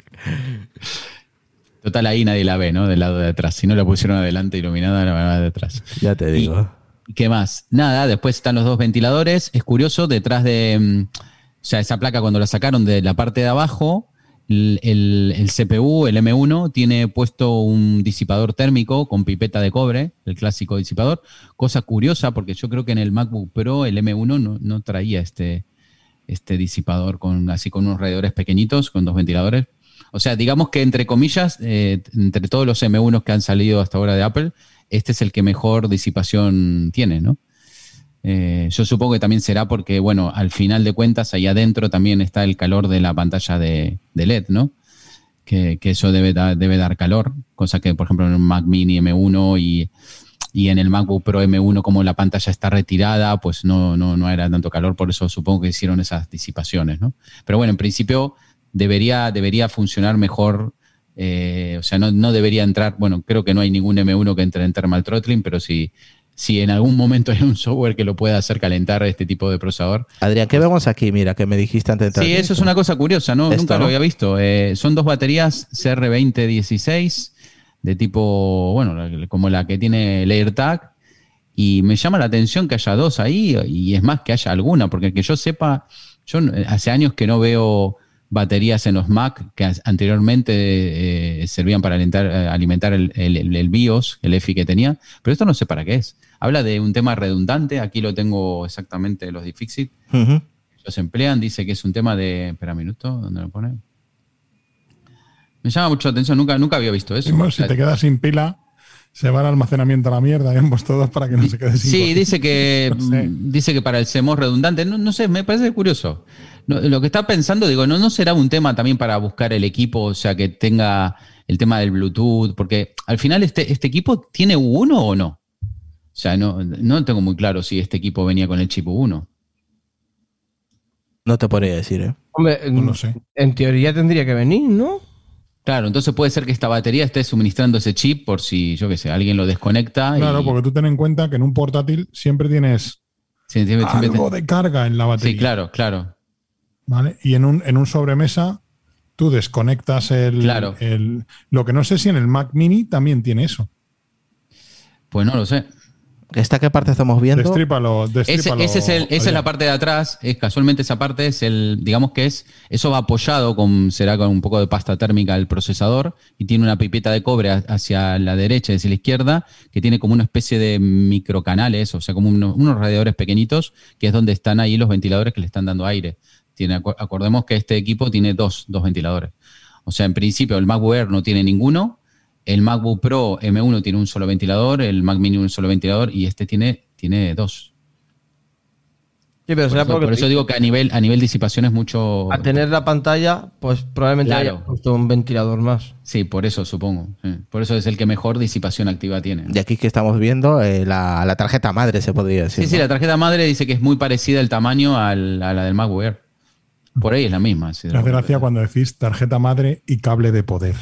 Total, ahí nadie la ve, ¿no? Del lado de atrás. Si no la pusieron adelante iluminada, la van de atrás. Ya te digo. ¿Y qué más? Nada, después están los dos ventiladores. Es curioso, detrás de. mm, O sea, esa placa cuando la sacaron de la parte de abajo, el, CPU, el M1, tiene puesto un disipador térmico con pipeta de cobre, el clásico disipador. Cosa curiosa, porque yo creo que en el MacBook Pro el M1 no, no traía este, este disipador con así con unos radiadores pequeñitos, con dos ventiladores. O sea, digamos que entre comillas, eh, entre todos los M1 que han salido hasta ahora de Apple, este es el que mejor disipación tiene, ¿no? Eh, yo supongo que también será porque, bueno, al final de cuentas, ahí adentro también está el calor de la pantalla de, LED, ¿no? Que, eso debe, debe dar calor, cosa que, por ejemplo, en un Mac Mini M1 y, y en el MacBook Pro M1, como la pantalla está retirada, pues no, no, no era tanto calor, por eso supongo que hicieron esas disipaciones, ¿no? Pero bueno, en principio debería, debería funcionar mejor. eh, o sea, no, no debería entrar, bueno, creo que no hay ningún M1 que entre en thermal throttling, pero si, si en algún momento hay un software que lo pueda hacer calentar este tipo de procesador. Adrián, ¿qué vemos aquí? Mira, que me dijiste antes de entrar. Sí, eso es una cosa curiosa, ¿no? Esto, Nunca lo había visto. Eh, son dos baterías CR2016 de tipo, bueno, como la que tiene el AirTag. Y me llama la atención que haya dos ahí, y es más que haya alguna, porque que yo sepa, yo hace años que no veo baterías en los Mac que anteriormente eh, servían para alentar- eh, alimentar el, el- BIOS, el EFI que tenía, pero esto no sé para qué es. Habla de un tema redundante, aquí lo tengo exactamente los de Fixit, Ujú. los emplean, dice que es un tema de. Espera un minuto, ¿dónde lo pone? Me llama mucho la atención, nunca, nunca había visto eso. Si te quedas sin pila, se va el almacenamiento a la mierda ambos todos para que no se quede sin Sí, dice que No sé. dice que para el CMOS redundante, no, no sé, me parece curioso. No, lo que está pensando, digo, ¿no, ¿no será un tema también para buscar el equipo, o sea, que tenga el tema del Bluetooth? Porque al final este, este equipo tiene U1 o no. O sea, no, no tengo muy claro si este equipo venía con el chip U1. No te podría decir, ¿eh? Hombre, No sé. en teoría tendría que venir, ¿no? Claro, entonces puede ser que esta batería esté suministrando ese chip por si, yo qué sé, alguien lo desconecta. Claro, y- porque tú ten en cuenta que en un portátil siempre tienes Sí, siempre- siempre algo de carga en la batería. Sí, claro, claro. ¿Vale? Y en un, en un sobremesa tú desconectas el, Claro. el- Lo que no sé si en el Mac Mini también tiene eso. Pues no lo sé. ¿Esta qué parte estamos viendo? Destrípalo, destrípalo, ese es el- esa es la parte de atrás, es casualmente esa parte es el, digamos que es, eso va apoyado con, será con un poco de pasta térmica el procesador y tiene una pipeta de cobre ha- hacia la derecha y hacia la izquierda que tiene como una especie de microcanales, o sea, como uno- unos radiadores pequeñitos, que es donde están ahí los ventiladores que le están dando aire. Tiene, acordemos que este equipo tiene dos, dos ventiladores. O sea, en principio el MacBook Air no tiene ninguno, el MacBook Pro M1 tiene un solo ventilador, el Mac Mini un solo ventilador y este tiene, tiene dos. Sí, pero Por será eso, porque por eso digo que a nivel, a nivel disipación es mucho. al tener la pantalla, pues probablemente Claro. haya puesto un ventilador más. Sí, por eso supongo. sí. Por eso es el que mejor disipación activa tiene. Y aquí que estamos viendo eh, la, la tarjeta madre, se podría decir. Sí, sí, ¿no? la tarjeta madre dice que es muy parecida el tamaño al- a la del MacBook Air. Por ahí es la misma. sí, Me hace gracia cuando decís tarjeta madre y cable de poder.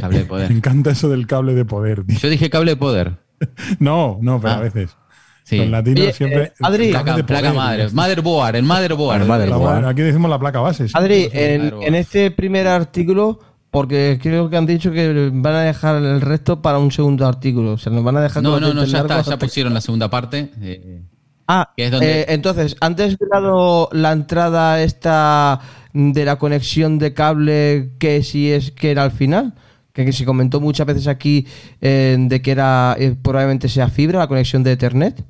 Cable de Me poder. encanta eso del cable de poder. tío. Yo dije cable de poder. No, no, pero Ah. a veces. Sí. Los latinos Oye, siempre. eh, Adri- Placa, placa poder, madre. tío. Motherboard, el motherboard. El motherboard. Aquí decimos la placa base. sí. Adri, en, este primer artículo, porque creo que han dicho que van a dejar el resto para un segundo artículo. O sea, nos van a dejar No, no, no, ya está, ya pusieron la segunda parte. eh, Ah, que es donde- eh, entonces, antes de dado la entrada esta de la conexión de cable que si es que era al final, que, que se comentó muchas veces aquí eh, de que era eh, probablemente sea fibra la conexión de Ethernet.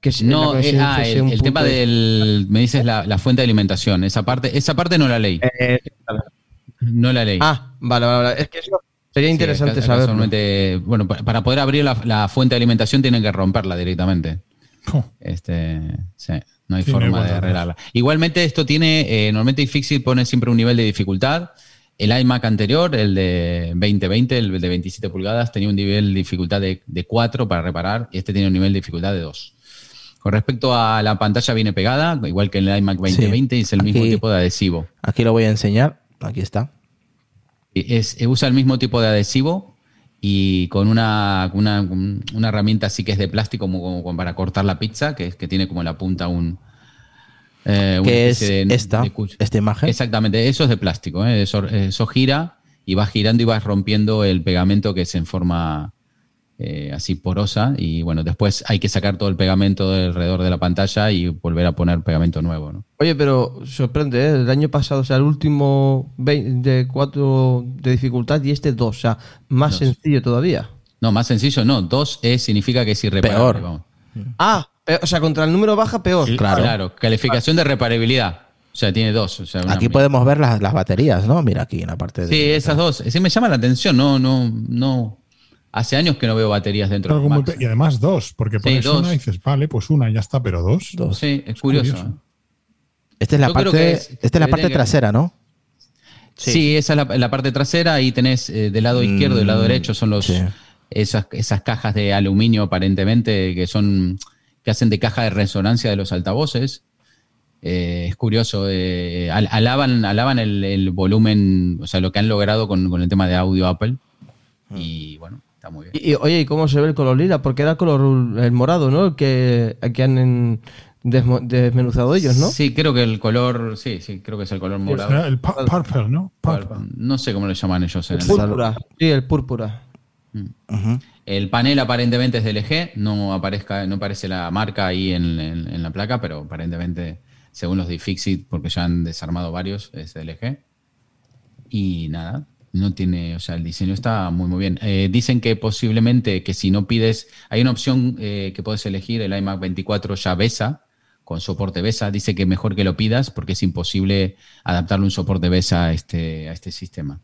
Que No, conexión ah, fuese el, tema de- del. Me dices la, la fuente de alimentación. Esa parte, esa parte no la leí. Eh, No la leí. ah, vale, vale, vale. Es que eso sería interesante Sí, casualmente, bueno, pa- para poder abrir la, la fuente de alimentación tienen que romperla directamente. Oh, Este, sí, no hay Sí, forma de arreglarla. Igualmente esto tiene, eh, normalmente iFixit pone siempre un nivel de dificultad. El iMac anterior, el de 2020, el de 27 pulgadas, tenía un nivel de dificultad de, de 4 para reparar y este tiene un nivel de dificultad de 2. Con respecto a la pantalla viene pegada, igual que en el iMac 2020, y es el mismo tipo de adhesivo. Aquí lo voy a enseñar. Aquí está. Es, usa el mismo tipo de adhesivo y con una, una, una herramienta así que es de plástico como, como para cortar la pizza, que, es- que tiene como en la punta un... eh, Que es de- esta, de esta imagen. Exactamente, eso es de plástico. ¿eh? Eso, eso gira y vas girando y vas rompiendo el pegamento que es en forma eh, así porosa. Y bueno, después hay que sacar todo el pegamento de alrededor de la pantalla y volver a poner pegamento nuevo. ¿no? Oye, pero sorprende, ¿eh? El año pasado, o sea, el último vein- de 4 de dificultad y este 2, o sea, más Dos. sencillo todavía. No, más sencillo, no. Dos es, significa que es irreparable. Peor. vamos. Ah, o sea, contra el número baja, peor. Claro. calificación de reparabilidad. O sea, tiene dos. o sea, una- Aquí podemos ver las, las baterías, ¿no? Mira aquí en la parte de. Sí, esas dos. Sí, me llama la atención. No, no, no. Hace años que no veo baterías dentro algo de Mac. pe- y además dos, porque Sí, pones dos. una y dices, vale, pues una, ya está, pero dos. Dos. Sí, es curioso. curioso. Esta es la Yo parte, es- esta es la parte trasera, ¿no? Sí, esa es la, la parte trasera. Ahí tenés eh, del lado izquierdo y del lado Mm, derecho son los sí. esas, esas cajas de aluminio aparentemente que son que hacen de caja de resonancia de los altavoces. Eh, es curioso. eh, al- alaban alaban el, el volumen, o sea, lo que han logrado con, con el tema de audio Apple. Mm. Y bueno, está muy bien. Y, y, oye, ¿y cómo se ve el color lila? Porque era el color el morado, ¿no? El que, el que han en- desmo- desmenuzado ellos, ¿no? Sí, creo que el color, sí, sí, creo que es el color morado. El pu- purple, ¿no? Purple. No sé cómo le llaman ellos en el Púrpura. Sí, el púrpura. Ujú. El panel aparentemente es de LG, no aparezca, no aparece la marca ahí en, en- en la placa, pero aparentemente, según los de Fixit, porque ya han desarmado varios, es de LG. Y nada, no tiene, o sea, el diseño está muy muy bien. Eh, dicen que posiblemente que si no pides, hay una opción eh, que puedes elegir, el iMac 24 ya BESA, con soporte BESA, dice que mejor que lo pidas porque es imposible adaptarle un soporte BESA a este, a este sistema.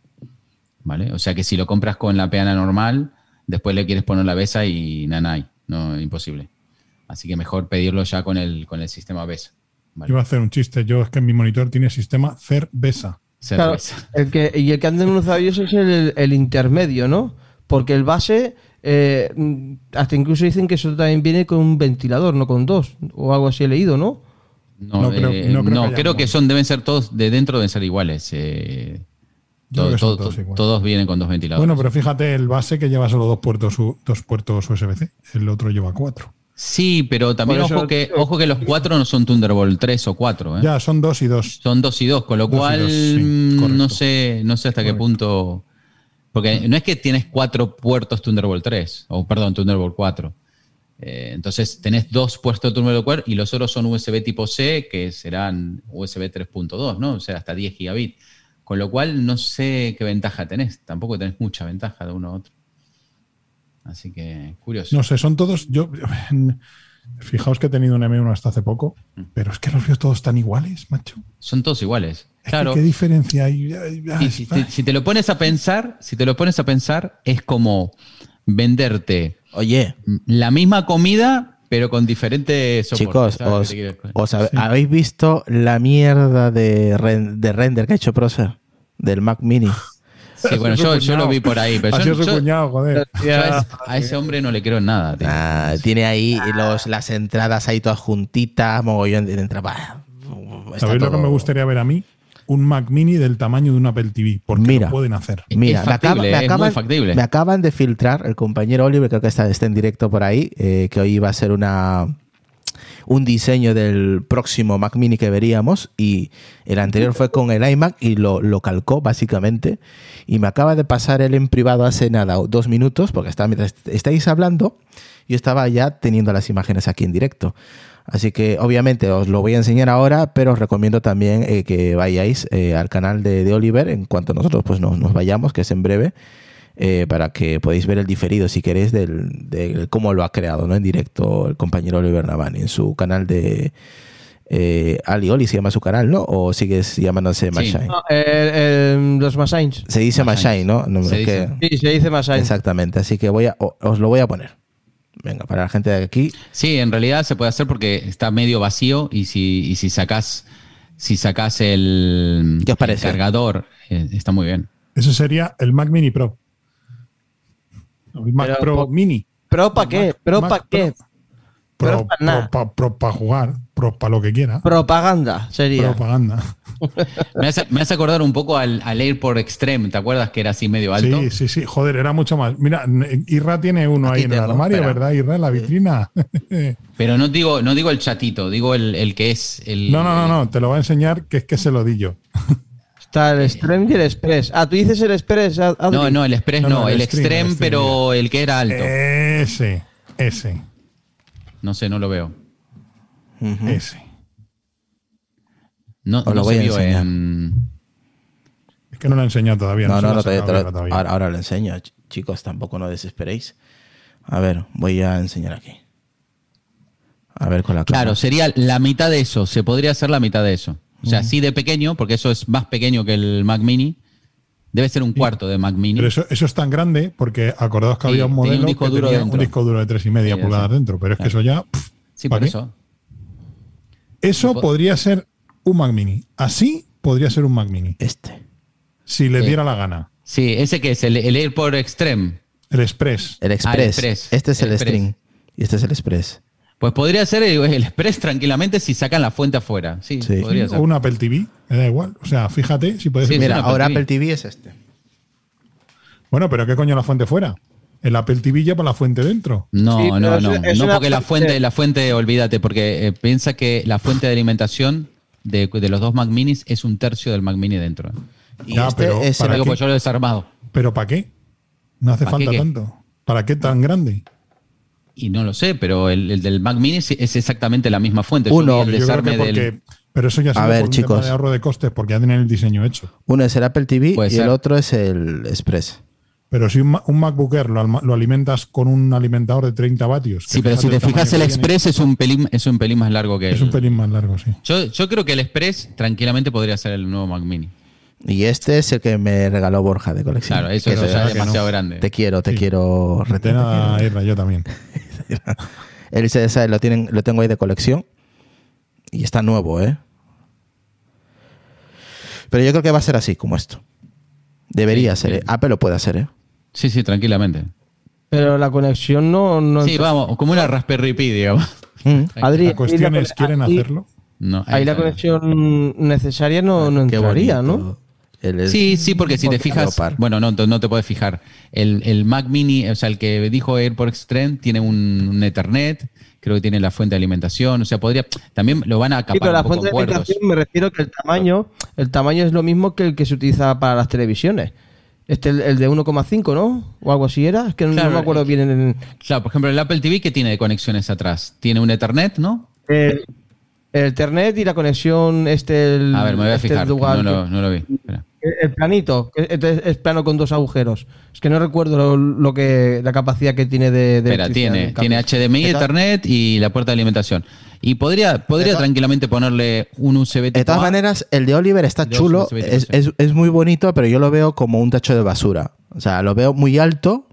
¿Vale? O sea que si lo compras con la peana normal, después le quieres poner la BESA y nanay, no, imposible. Así que mejor pedirlo ya con el, con el sistema BESA. ¿vale? Iba a hacer un chiste. Yo es que en mi monitor tiene sistema CER-BESA. Ser Claro, BESA. el que, y el que han desmenuzado ellos es el, el intermedio, ¿no? Porque el base, eh, hasta incluso dicen que eso también viene con un ventilador, no con dos, o algo así he leído, ¿no? No, No creo- eh, no creo no, que creo que son, deben ser todos, de dentro deben ser iguales. eh, todo- todos iguales. todos vienen con dos ventiladores. Bueno, pero fíjate, el base que lleva solo dos puertos, u- dos puertos USB-C, el otro lleva cuatro. Sí, pero también ojo que, ojo que los cuatro no son Thunderbolt 3 o 4. Ya, son dos y dos. Son dos y dos, con lo Dos cual dos, sí, mm, no sé, no sé hasta qué Correcto. punto. Porque no es que tienes cuatro puertos Thunderbolt 3, o perdón, Thunderbolt 4. Eh, entonces tenés dos puertos Thunderbolt 4 y los otros son USB tipo C, que serán USB 3.2, ¿no? O sea, hasta 10 gigabits. Con lo cual no sé qué ventaja tenés. Tampoco tenés mucha ventaja de uno a otro. Así que, curioso. No sé, son todos. Yo, fijaos que he tenido un M1 hasta hace poco, pero es que los veo todos tan iguales, macho. Son todos iguales. Es que Claro. ¿Qué diferencia hay? Ay, ay, Y si te, si te lo pones a pensar, si te lo pones a pensar, es como venderte Oye, la misma comida, pero con diferentes soportes. chicos, ¿sabes os, hab- ¿habéis visto la mierda de, de render que ha hecho Procer? Del Mac Mini. Sí, bueno, yo, yo lo vi por ahí, pero yo, su yo- cuñado, joder. yo a, ese, a ese hombre no le creo nada. tío. Ah, tiene ahí los, las entradas ahí todas juntitas, mogollón de entradas. ¿Sabéis lo que me gustaría ver a mí? Un Mac Mini del tamaño de un Apple TV, porque Mira. lo pueden hacer. Mira, me, factible, me es muy acaban, factible. me acaban de filtrar el compañero Oliver, creo que está, está en directo por ahí, eh, que hoy iba a ser una un diseño del próximo Mac Mini que veríamos y el anterior fue con el iMac y lo, lo calcó básicamente y me acaba de pasar él en privado hace nada, dos minutos, porque está, mientras estáis hablando yo estaba ya teniendo las imágenes aquí en directo. Así que obviamente os lo voy a enseñar ahora, pero os recomiendo también eh, que vayáis eh, al canal de, de Oliver en cuanto nosotros pues nos, nos vayamos, que es en breve, eh, para que podáis ver el diferido, si queréis, del, de cómo lo ha creado ¿no? en directo el compañero Oliver Navani en su canal de eh, Ali Oli, se llama su canal, ¿no? O sigues llamándose Mashine. No, el- el- los Machines. Se dice Mashine, ¿no? No, Se es que- dice. Sí, se dice Machines. Exactamente, así que voy a, os lo voy a poner. Venga, para la gente de aquí. Sí, en realidad se puede hacer porque está medio vacío y si, y si sacás, si sacás el, ¿Qué os parece? el cargador, eh, está muy bien. Ese sería el Mac Mini Pro. El Mac Pero, Pro Mini. ¿Pero para qué? Mac- ¿Pero Mac para qué? Pro, nada. para jugar, pro para lo que quiera. Propaganda sería. Propaganda. Me hace, me hace acordar un poco al, al AirPort Extreme, ¿te acuerdas que era así medio alto? Sí, sí, sí. Joder, era mucho más. Mira, Irra tiene uno Aquí ahí en el armario, espera. ¿verdad, Irra? En la vitrina. Pero no digo, no digo el chatito, digo el, el que es el. no, no, no, no. Te lo voy a enseñar que es que se lo di yo. Está el Extreme y el Express. Ah, tú dices el Express. Adri? No, no, el Express No, no, no, el el, Extreme, Extreme, el Extreme, pero el que era alto. Ese, ese, No sé, no lo veo. Ese. No, lo voy se a vio enseñar. en. Es que no lo he enseñado todavía. No, no, lo no, todavía- todavía- ahora, ahora lo enseño. Ch- Chicos, tampoco no desesperéis. A ver, voy a enseñar aquí. A ver con la Claro, cámara. sería la mitad de eso. Se podría hacer la mitad de eso. O sea, así de pequeño, porque eso es más pequeño que el Mac Mini. Debe ser un cuarto de Mac Mini. Pero eso, eso es tan grande porque acordaos que Sí, había un tenía un modelo disco que duro tenía dentro. un disco duro de tres y media Sí, ya pulgadas dentro, pero es que eso ya. pff, sí, ¿para por qué? eso. Eso Po- podría ser un Mac Mini. Así podría ser un Mac Mini. Este. Si le Sí. diera la gana. Sí, ese que es el, el AirPort Extreme. El Express. El Ah, el Express. Express. Este es el, El Express. string. Y este es el Express. Pues podría ser el, Express tranquilamente si sacan la fuente afuera. Sí, Sí. podría O ser. un Apple TV. Me da igual. O sea, fíjate si puedes. Sí, Mira, Apple ahora TV. Apple TV es este. Bueno, pero ¿qué coño la fuente fuera? El Apple TV lleva la fuente dentro. No, Sí, no, es- no. es no porque la fuente- la fuente, olvídate, porque eh, piensa que la fuente de alimentación de, de los dos Mac Minis es un tercio del Mac Mini dentro. Y Ya, este pero es para el- qué? pues yo lo he desarmado. ¿Pero para qué? No hace ¿Pa' qué falta qué? tanto. ¿Para qué tan grande? Y no lo sé, pero el, el del Mac Mini es, exactamente la misma fuente. Uno. el Pero yo creo que desarme porque. del. Pero eso ya por un tema de ahorro de costes porque ya tienen el diseño hecho. Uno es el Apple TV Puede y el otro es el Express. Pero si un, un MacBook Air lo, alimentas con un alimentador de 30 vatios. Sí, pero si te fijas, el Express es un pelín, es un pelín más largo que Es el- un pelín más largo, sí. Yo, yo creo que el Express tranquilamente podría ser el nuevo Mac Mini. Y este es el que me regaló Borja de colección. Claro, eso es demasiado no. grande. Te quiero, te Sí. quiero De retener. nada, Irra, yo también. Él se- ese lo, tienen, lo tengo ahí de colección. Y está nuevo, ¿eh? Pero yo creo que va a ser así, como esto. Debería Sí, ser, sí. ¿eh? Apple lo puede hacer, ¿eh? Sí, sí, tranquilamente. Pero la conexión no. no Sí, vamos, como una Raspberry Pi, digamos. Mm. Adri, La cuestión es, ¿quieren ahí- hacerlo? No, Ahí la conexión necesaria no, no Qué entraría, bonito. ¿no? Sí, sí, porque si te fijas, bueno, no, no te puedes fijar. El, el Mac Mini, o sea, el que dijo AirPort Extreme tiene un, un Ethernet, creo que tiene la fuente de alimentación, o sea, podría, también lo van a Sí, acapar pero la un poco fuente de alimentación me refiero que el tamaño, el tamaño es lo mismo que el que se utiliza para las televisiones. Este, el, el de 1,5, ¿no? O algo así era. Es que no- Claro, no me acuerdo es- bien. En, Claro, por ejemplo, el Apple TV, ¿qué tiene de conexiones atrás? Tiene un Ethernet, ¿no? el, el Ethernet y la conexión, este, el, A ver, me voy a este fijar, dual, no, lo, que- no lo vi. Espera. el, planito, que es, es plano con dos agujeros. Es que no recuerdo lo, lo que la capacidad que tiene de. de Espera, tiene, tiene HDMI, Ethernet y la puerta de alimentación. Y podría, podría tranquilamente ponerle un USB tipo De todas A. maneras, el de Oliver está De chulo, es, es- es muy bonito, pero yo lo veo como un tacho de basura. O sea, lo veo muy alto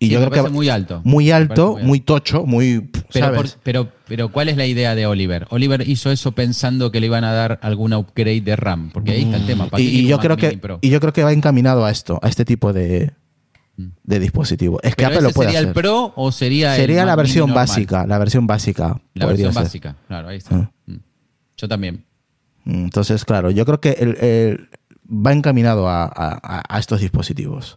y Sí, yo creo que muy alto. muy alto, muy tocho, muy, Pero, ¿sabes? por- pero, pero, ¿cuál es la idea de Oliver? Oliver hizo eso pensando que le iban a dar algún upgrade de RAM, porque ahí está el tema. ¿Para y, yo creo que y yo creo que va encaminado a esto, a este tipo de, de dispositivo. Es que ¿Pero Apple lo puede sería hacer. el Pro o sería el Sería la Mac Mini versión básica, la versión básica. La versión ser. básica, claro, ahí está. Ah. Mm. Yo también. Mm, Entonces, claro, yo creo que el- el- va encaminado a, a- a estos dispositivos.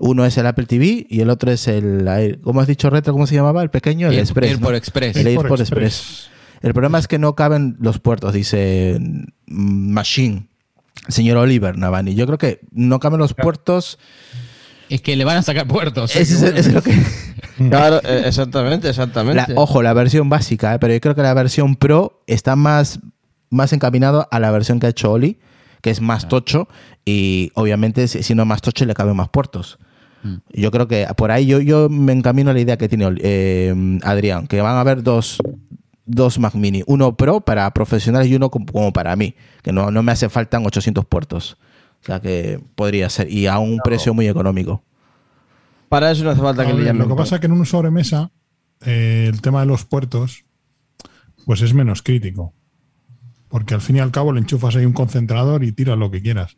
Uno es el Apple TV y el otro es el, Air- ¿cómo has dicho retro? ¿Cómo se llamaba? El pequeño, el Air- Express. AirPort ¿no? Express. El AirPort Express. El problema es que no caben los puertos, dice mm, Machine, el señor Oliver Navani. Yo creo que no caben los puertos Es que le van a sacar puertos. Es, es lo que... Claro, eh, exactamente, exactamente. La- ojo, la versión básica, ¿eh? pero yo creo que la versión Pro está más, más encaminado a la versión que ha hecho Oli, que es más tocho, y obviamente si, si no es más tocho le caben más puertos. Yo creo que por ahí yo, yo me encamino a la idea que tiene eh, Adrián, que van a haber dos, dos Mac Mini, uno Pro para profesionales y uno como, para mí, que no, no me hace falta 800 puertos. O sea que podría ser, y a un precio muy económico. Para eso no hace falta que A le ver, llamen. lo que pasa es que en un sobremesa eh, el tema de los puertos pues es menos crítico. Porque al fin y al cabo le enchufas ahí un concentrador y tiras lo que quieras.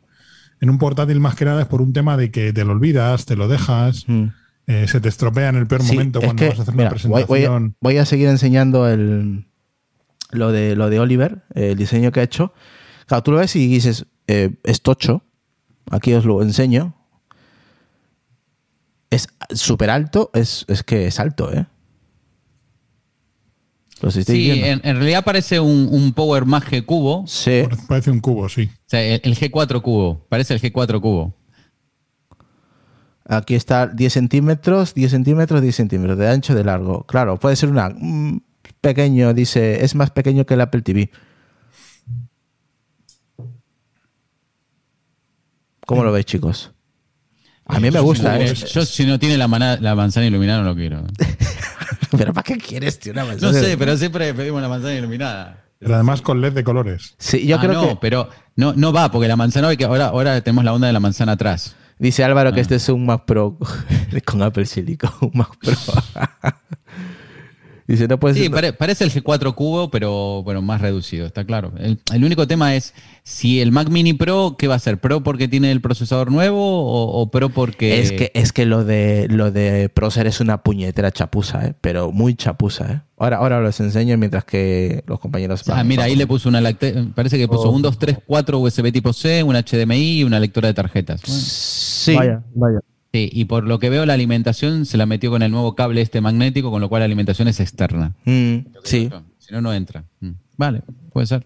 En un portátil más que nada es por un tema de que te lo olvidas, te lo dejas, Mm. eh, se te estropea en el peor Sí, momento cuando que, vas a hacer mira, una voy, voy a, presentación. voy a seguir enseñando el, lo, de, lo de Oliver, el diseño que ha hecho. Claro, tú lo ves y dices, eh, es tocho. Aquí os lo enseño. Es súper alto, es, es que es alto, ¿eh? Sí, viendo. en, en realidad parece un, un Power Mac G cubo. O Sí. Parece un cubo, sí. sea, el, el G4 cubo. Parece el G4 cubo. Aquí está 10 centímetros, 10 centímetros, 10 centímetros de ancho, de largo. Claro, puede ser una pequeño, dice, es más pequeño que el Apple TV. ¿Cómo lo veis, chicos? A mí me gusta, Eh, ¿eh? Yo si no tiene la, mana- la manzana iluminada no lo quiero. Pero ¿para qué quieres, tío? Una No manzana? sé, pero siempre pedimos la manzana iluminada. Pero además con LED de colores. Sí, yo Ah, creo no, que... pero no, no va, porque la manzana, hoy que ahora, ahora tenemos la onda de la manzana atrás. Dice Álvaro que Ah. este es un Mac Pro con Apple Silicon, un Mac Pro. Dice, no puede Sí, ser... pare- parece el G4 cubo, pero bueno, más reducido, está claro. El, el único tema es si el Mac Mini Pro, ¿qué va a ser? ¿Pro porque tiene el procesador nuevo o, o Pro porque... Es que, es que lo de lo de Procer es una puñetera chapuza, ¿eh? pero muy chapuza. ¿eh? Ahora, ahora los enseño mientras que los compañeros. Ah, mira, ahí le puso una lacte- parece que puso un 2, 3, 4 USB tipo C, un HDMI y una lectora de tarjetas. Bueno, Sí, Vaya, vaya. Sí, y por lo que veo la alimentación se la metió con el nuevo cable este magnético, con lo cual la alimentación es externa. Mm, sí. Si no, no entra. Mm. Vale, puede ser.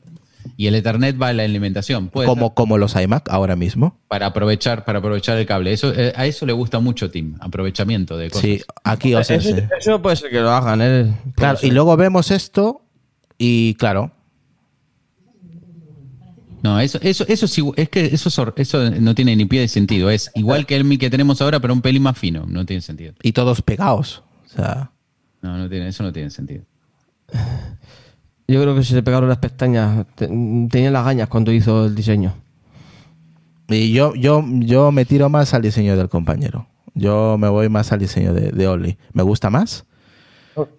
Y el Ethernet va a la alimentación, puede Como, ser. como los iMac ahora mismo. Para aprovechar, para aprovechar el cable. Eso, eh, a eso le gusta mucho Tim, aprovechamiento de cosas. Sí, aquí os Eso, enseño. eso puede ser que lo hagan, ¿eh? Claro, y luego vemos esto y claro, No, eso, eso, eso sí, es que eso, es eso no tiene ni pie de sentido. Es igual que el Mi que tenemos ahora, pero un pelín más fino. No tiene sentido. y todos pegados. O sea, No, no tiene, eso no tiene sentido. Yo creo que se le pegaron las pestañas. Te- Tenía las gañas cuando hizo el diseño. y yo, yo, yo me tiro más al diseño del compañero. Yo me voy más al diseño de, de Oli. ¿Me gusta más?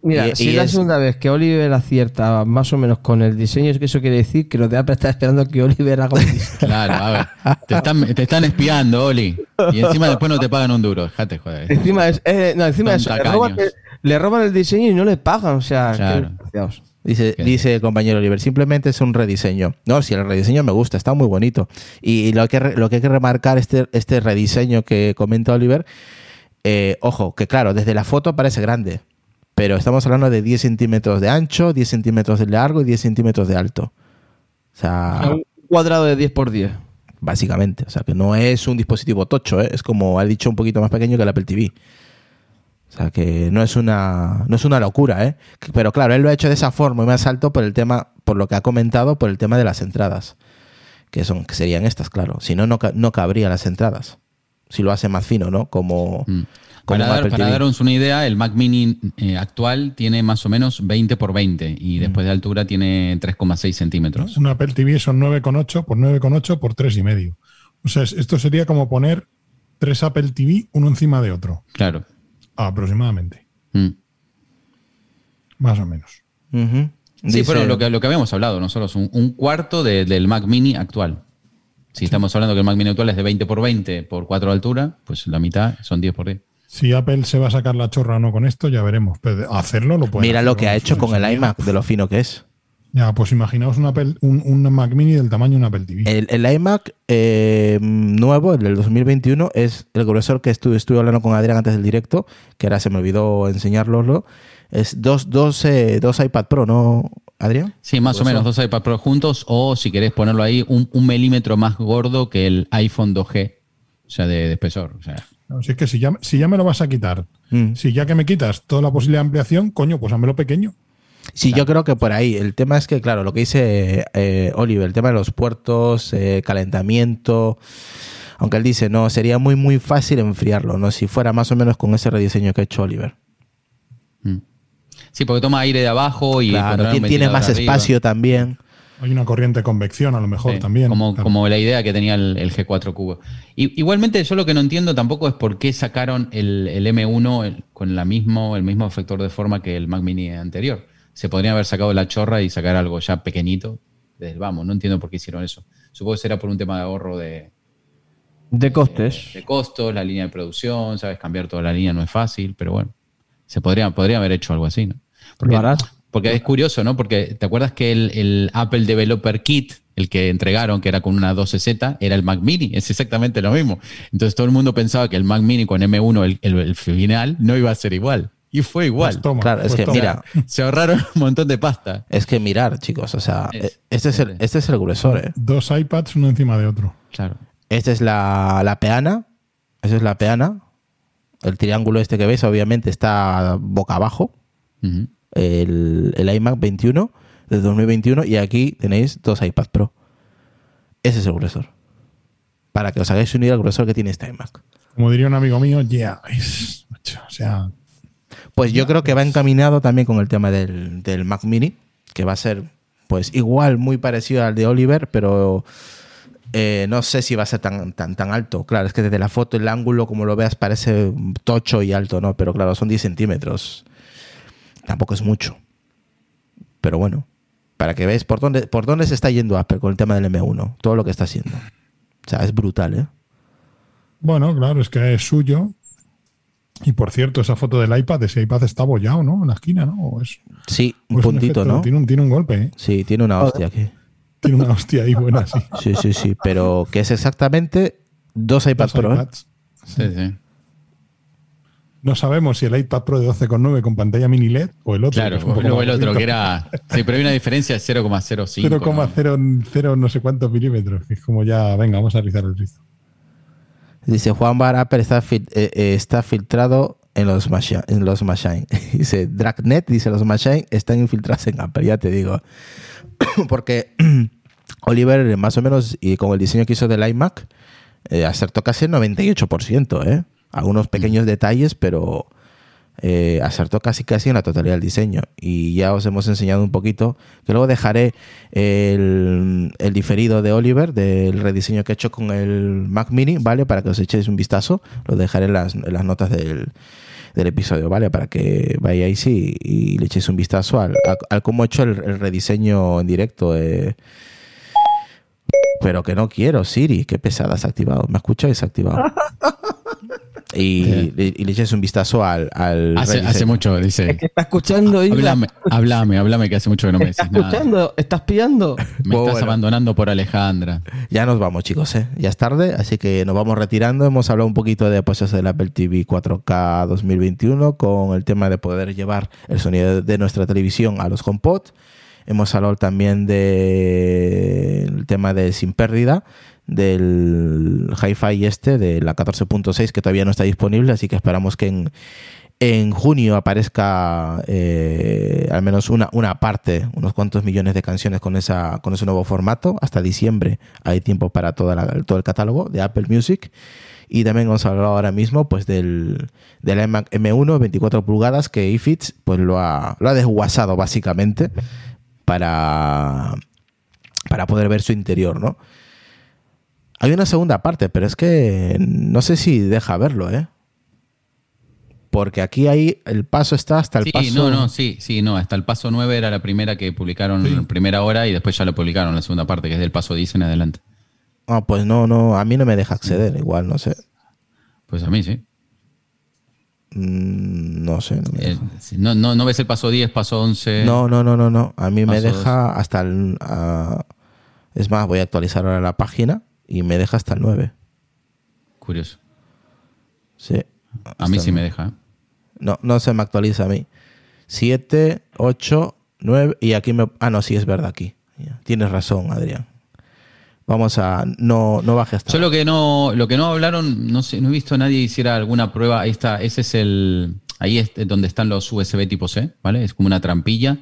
Mira, Y- si y es la segunda vez que Oliver acierta más o menos con el diseño, es que eso quiere decir que los de Apple están esperando que Oliver haga un diseño. Claro, a ver. Te están, te están espiando, Oli. Y encima después no te pagan un duro. Dejate joder. encima es, eh, no, encima Son es, le, roban el, le roban el diseño y no le pagan. O sea, Claro. Dice, ¿Qué? dice el compañero Oliver, simplemente es un rediseño. No, si el rediseño me gusta, está muy bonito. Y lo que, re- lo que hay que remarcar este, este rediseño que comenta Oliver, eh, ojo, que claro, desde la foto parece grande, pero estamos hablando de 10 centímetros de ancho, 10 centímetros de largo y 10 centímetros de alto. O sea, Un cuadrado de 10 por 10. básicamente. O sea, que no es un dispositivo tocho, ¿eh? es como ha dicho, un poquito más pequeño que el Apple TV. O sea, que no es una, no es una locura, ¿eh? Pero claro, él lo ha hecho de esa forma y más alto por el tema, por lo que ha comentado, por el tema de las entradas. Que son, que serían estas, claro. Si no, no, no cabrían las entradas. Si lo hace más fino, ¿no? Como, Mm. Como Para, dar- para daros una idea, el Mac Mini eh, actual tiene más o menos 20 por 20 y después de altura tiene 3,6 centímetros. Un Apple TV son 9,8 por 9,8 por 3,5. O sea, es- esto sería como poner tres Apple TV uno encima de otro, Claro. aproximadamente, Mm. más o menos. Sí, Dice- pero lo que, lo que habíamos hablado nosotros, un, un cuarto de- del Mac Mini actual. Si estamos hablando que el Mac Mini actual es de 20 por 20 por 4 de altura, pues la mitad son 10 por 10. Si Apple se va a sacar la chorra o no con esto, ya veremos. Pero hacerlo lo puede Mira lo que ha hecho con el iMac, de lo fino que es. Ya, pues imaginaos un, Apple, un, un Mac Mini del tamaño de un Apple TV. El, el iMac eh, nuevo, el del 2021, es el grosor que estuve, estuve hablando con Adrián antes del directo, que ahora se me olvidó enseñárnoslo. Es dos, dos, eh, dos iPad Pro, ¿no, Adrián? Sí, más o menos dos iPad Pro juntos o si querés ponerlo ahí, un, un milímetro más gordo que el iPhone 2G, o sea, de, de espesor. O sea, No, si es que si ya, si ya me lo vas a quitar, Mm. si ya que me quitas toda la posibilidad de ampliación, coño, pues hámelo pequeño. Sí, yo creo que por ahí. El tema es que, claro, lo que dice eh, Oliver, el tema de los puertos, eh, calentamiento. Aunque él dice, no, sería muy, muy fácil enfriarlo, ¿no? Si fuera más o menos con ese rediseño que ha hecho Oliver. Mm. Sí, porque toma aire de abajo y Claro, tiene, más espacio también. Hay una corriente de convección a lo mejor Sí, también. Como, claro. como la idea que tenía el, el G4 Cubo. Y, igualmente, yo lo que no entiendo tampoco es por qué sacaron el, el M1 el- con la mismo, el mismo efector de forma que el Mac Mini anterior. Se podría haber sacado la chorra y sacar algo ya pequeñito desde el vamos. No entiendo por qué hicieron eso. Supongo que será por un tema de ahorro de, De costes. de costos, la línea de producción, ¿sabes? Cambiar toda la línea no es fácil, pero bueno, se podría, podría haber hecho algo así, ¿no? Porque. Porque es curioso, ¿no? Porque te acuerdas que el, el Apple Developer Kit, el que entregaron, que era con una 12Z, era el Mac Mini, es exactamente lo mismo. Entonces todo el mundo pensaba que el Mac Mini con M1, el, el- el final, no iba a ser igual. Y fue igual. Pues toma, Claro, es pues que toma. mira, Se ahorraron un montón de pasta. es que mirar, chicos, o sea, Es- este es el, este es el gruesor, ¿eh? Dos iPads uno encima de otro. Claro. Esta es la, la peana. Esa es la peana. El triángulo este que veis, obviamente, está boca abajo. Ujú. El, el iMac 21 de 2021. Y aquí tenéis dos iPad Pro. Ese es el gruesor. Para que os hagáis unir al gruesor que tiene este iMac. Como diría un amigo mío, yeah, es- macho, o sea, Pues yo creo que va encaminado también con el tema del, del Mac Mini, que va a ser pues igual, muy parecido al de Oliver, pero eh, no sé si va a ser tan, tan, tan alto. Claro, es que desde la foto, el ángulo, como lo veas, parece tocho y alto, ¿no? Pero claro, son 10 centímetros. Tampoco es mucho. Pero bueno, para que veáis por dónde, por dónde se está yendo Apple con el tema del M1, todo lo que está haciendo. O sea, es brutal, ¿eh? bueno, claro, es que es suyo. Y por cierto, esa foto del iPad, ese iPad está abollado, ¿no? En la esquina, ¿no? O es, Sí, o un es puntito, ¿no? Tiene un, tiene un golpe, ¿eh? Sí, tiene una hostia aquí. Tiene una hostia ahí buena, sí. Sí, sí, sí, pero que es exactamente dos iPad Dos Pro. ¿eh? iPads. Sí, sí. No sabemos si el iPad Pro de 12,9 con pantalla mini LED o el otro. Claro, que es un poco luego el otro que era. Sí, pero hay una diferencia de 0,05. ¿no? 0,0 no sé cuántos milímetros. que es como ya, venga, vamos a rizar el rizo. Dice Juan Bar, Apple está, fil- eh, eh, está filtrado en los, Machi- en los Machine. dice Dragnet, dice los Machine están infiltrados en Apple, ya te digo. Porque Oliver, más o menos, y con el diseño que hizo del iMac, eh, acertó casi el 98%, ¿eh? Algunos pequeños detalles, pero eh, acertó casi casi en la totalidad del diseño. Y ya os hemos enseñado un poquito, que luego dejaré el, el diferido de Oliver, del rediseño que he hecho con el Mac Mini, ¿vale? Para que os echéis un vistazo. Lo dejaré en las, en las notas del, del episodio, ¿vale? Para que vayáis y, y le echéis un vistazo al, al- al cómo he hecho el, el rediseño en directo. eh. Pero que no quiero, Siri, qué pesada has activado. ¿Me escucháis desactivado? Y, y le echéis un vistazo al, al Hace, mucho, dice. Es que está escuchando, Isla. Háblame, háblame, háblame, que hace mucho que no me ¿Estás decís nada. escuchando? ¿Estás pillando? Me estás Bueno. abandonando por Alejandra. Ya nos vamos, chicos, ¿eh? Ya es tarde, así que nos vamos retirando. Hemos hablado un poquito de pues, eso del Apple TV 4K 2021 con el tema de poder llevar el sonido de nuestra televisión a los HomePod. Hemos hablado también del tema de sin pérdida del Hi-Fi este de la 14.6 que todavía no está disponible, así que esperamos que en, en junio aparezca eh, al menos una, una parte, unos cuantos millones de canciones con, esa, con ese nuevo formato. Hasta diciembre hay tiempo para toda todo el catálogo de Apple Music. Y también hemos hablado ahora mismo pues del, del iMac M1 24 pulgadas que iFits pues lo ha, lo ha desguasado básicamente para, para poder ver su interior, ¿no? Hay una segunda parte, pero es que no sé si deja verlo, ¿eh? Porque aquí hay el paso está hasta el Sí, paso. no, no, sí, sí, no. Hasta el paso 9 era la primera que publicaron en primera hora y después ya lo publicaron la segunda parte, que es del paso 10 en adelante. Ah, pues no, no, a mí no me deja acceder, igual, no sé. Pues a mí sí. Mm, no sé, no me Eh, deja. sí, no, no, no ves el paso 10, paso 11. No, no, no, no, no. A mí me deja hasta el. ah, es más, voy a actualizar ahora la página y me deja hasta el 9. Curioso. Sí. A mí sí me 9. deja. ¿eh? No, no se me actualiza a mí. 7, 8, 9 y aquí me... Ah, no, sí es verdad aquí. Tienes razón, Adrián. Vamos a. No, no baje hasta. Yo lo que no, lo que no hablaron, no sé, no he visto a nadie hiciera alguna prueba. Ahí está, ese es el. Ahí es donde están los USB tipo C, ¿vale? Es como una trampilla.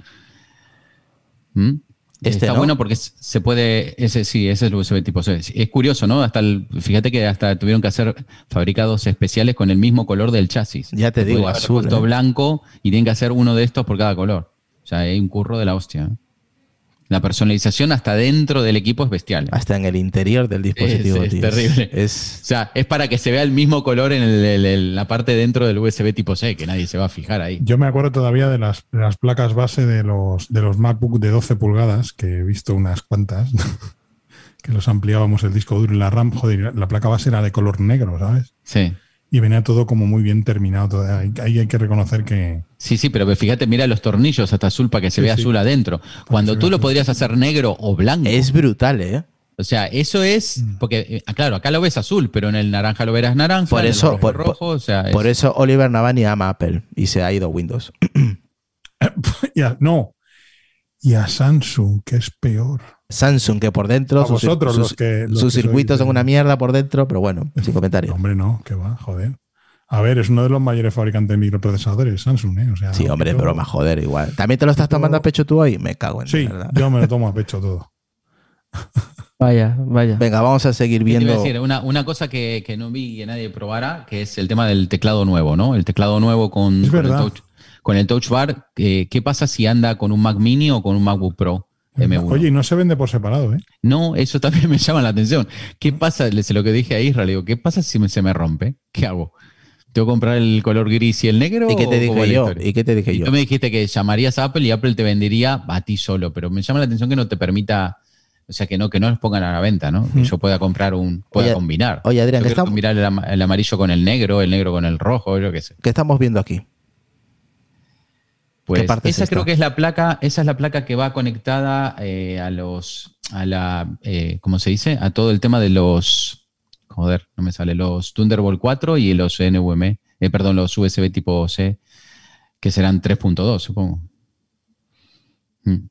¿Mm? Este, Está ¿no? bueno porque se puede, ese sí, ese es el USB tipo C. Es curioso, ¿no? Hasta el, fíjate que hasta tuvieron que hacer fabricados especiales con el mismo color del chasis. Ya te digo, azul, ¿eh? blanco y tienen que hacer uno de estos por cada color. O sea, hay un curro de la hostia. La personalización hasta dentro del equipo es bestial. Hasta en el interior del dispositivo, Es- es terrible. Es, O sea, es para que se vea el mismo color en el- el- el- la parte dentro del USB tipo C, que nadie se va a fijar ahí. Yo me acuerdo todavía de las, de las placas base de los, de los MacBook de 12 pulgadas, que he visto unas cuantas, que los ampliábamos el disco duro y la RAM. Joder, la placa base era de color negro, ¿sabes? Sí. Y venía todo como muy bien terminado. todo. Ahí, ahí hay que reconocer que. Sí, sí, pero fíjate, mira los tornillos hasta azul para que se Sí, vea sí. azul adentro. Cuando tú lo azul. podrías hacer negro o blanco. es brutal, ¿eh? O sea, eso es, porque, eh, ah, claro, acá lo ves azul, pero en el naranja lo verás naranja, Por en el eso- rojo, por- rojo, o sea, Por es- eso Oliver Navani ama Apple y se ha ido Windows. y a- no. Y a Samsung, que es peor. Samsung, que por dentro A sus, vosotros sus- los que- los sus que circuitos sois son una mierda por dentro, pero bueno, sin comentarios. Hombre, no, que va, joder. A ver, es uno de los mayores fabricantes de microprocesadores, Samsung, ¿eh? O sea, Sí, hombre, yo- broma, joder, igual. ¿También te lo estás tomando a pecho tú hoy? Me cago en Sí, la verdad. yo me lo tomo a pecho todo. Vaya, vaya. Venga, vamos a seguir ¿Qué te viendo. a decir? Una, una cosa que, que no vi que nadie probara, que es el tema del teclado nuevo, ¿no? El teclado nuevo con, Es con el, verdad. touch, con el touch bar. eh, ¿Qué pasa si anda con un Mac Mini o con un MacBook Pro M1? Oye, y no se vende por separado, ¿eh? No, eso también me llama la atención. ¿Qué pasa? Le sé lo que dije a Israel. Digo, ¿qué pasa si me- se me rompe? ¿Qué hago? ¿Tengo que comprar el color gris y el negro? ¿Y qué te dije yo? ¿Y qué te dije Y yo? tú me dijiste que llamarías a Apple y Apple te vendería a ti solo, pero me llama la atención que no te permita, o sea, que no, que no los pongan a la venta, ¿no? Que yo pueda comprar un, pueda Oye, combinar. oye, Adrián, Yo que estamos- combinar el, el amarillo con el negro, el negro con el rojo, yo qué sé. ¿Qué estamos viendo aquí? Pues parte esa creo que es la placa, esa es la placa que va conectada eh, a los, a la, eh, ¿cómo se dice? A todo el tema de los, joder, no me sale, los Thunderbolt 4 y los NVMe, eh, perdón, los USB tipo C, que serán 3.2, supongo. Mm.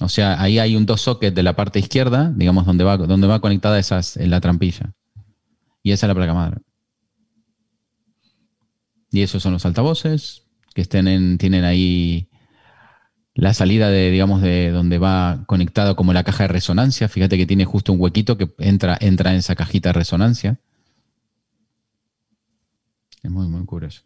O sea, ahí hay un dos socket de la parte izquierda, digamos, donde va, donde va conectada esas, en la trampilla. Y esa es la placa madre. Y esos son los altavoces que estén en- tienen ahí la salida de, digamos, de donde va conectado como la caja de resonancia. Fíjate que tiene justo un huequito que entra, entra en esa cajita de resonancia. Es muy, muy curioso.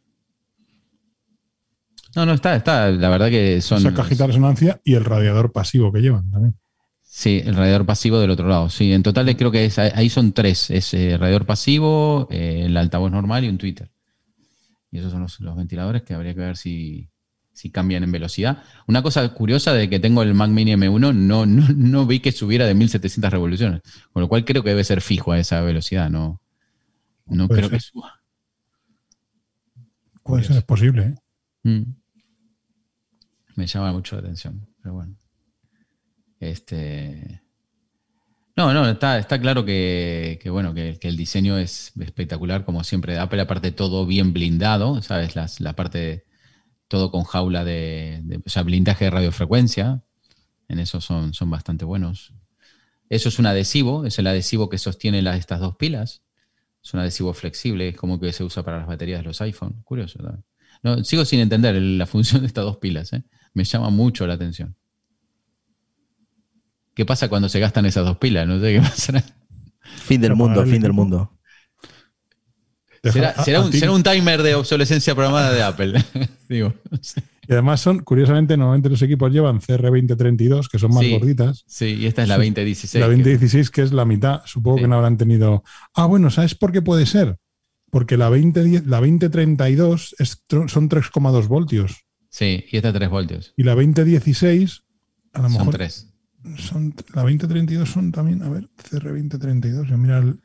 No, no, está, está. La verdad que son. Esa cajita de resonancia y el radiador pasivo que llevan también. Sí, el radiador pasivo del otro lado. Sí, en total creo que es- ahí son tres. Es eh, radiador pasivo, eh, el altavoz normal y un tweeter. Y esos son los, los ventiladores que habría que ver si, si cambian en velocidad. Una cosa curiosa de que tengo el Mac Mini M1, no, no, no vi que subiera de 1700 revoluciones. Con lo cual creo que debe ser fijo a esa velocidad. No, no creo que suba. Puede ser, es posible, ¿eh? Mm. Me llama mucho la atención, pero bueno. Este. No, no, está, claro que, bueno, que, el diseño es espectacular, como siempre de Apple, aparte todo bien blindado, ¿sabes? La parte todo con jaula de, blindaje de radiofrecuencia. En eso son, son bastante buenos. Eso es un adhesivo, es el adhesivo que sostiene las, estas dos pilas. Es un adhesivo flexible, es como que se usa para las baterías de los iPhone. Curioso. No, sigo sin entender la función de estas dos pilas. ¿eh? Me llama mucho la atención. ¿Qué pasa cuando se gastan esas dos pilas? No sé qué pasará. Fin del mundo, fin del mundo. ¿Será, un, ti- será un timer de obsolescencia programada de Apple? Digo, no sé. Y además son, curiosamente, normalmente los equipos llevan CR2032, que son más Sí. gorditas. Sí, y esta es la 2016. La que- 2016, que es la mitad, supongo Sí. que no habrán tenido. Ah, bueno, ¿sabes por qué puede ser? Porque la 2010, la 2032 es son 3,2 voltios. Sí, y esta 3 voltios. Y la 2016, a lo Son mejor 3. Son la 2032 son también, a ver, CR2032, yo mira el-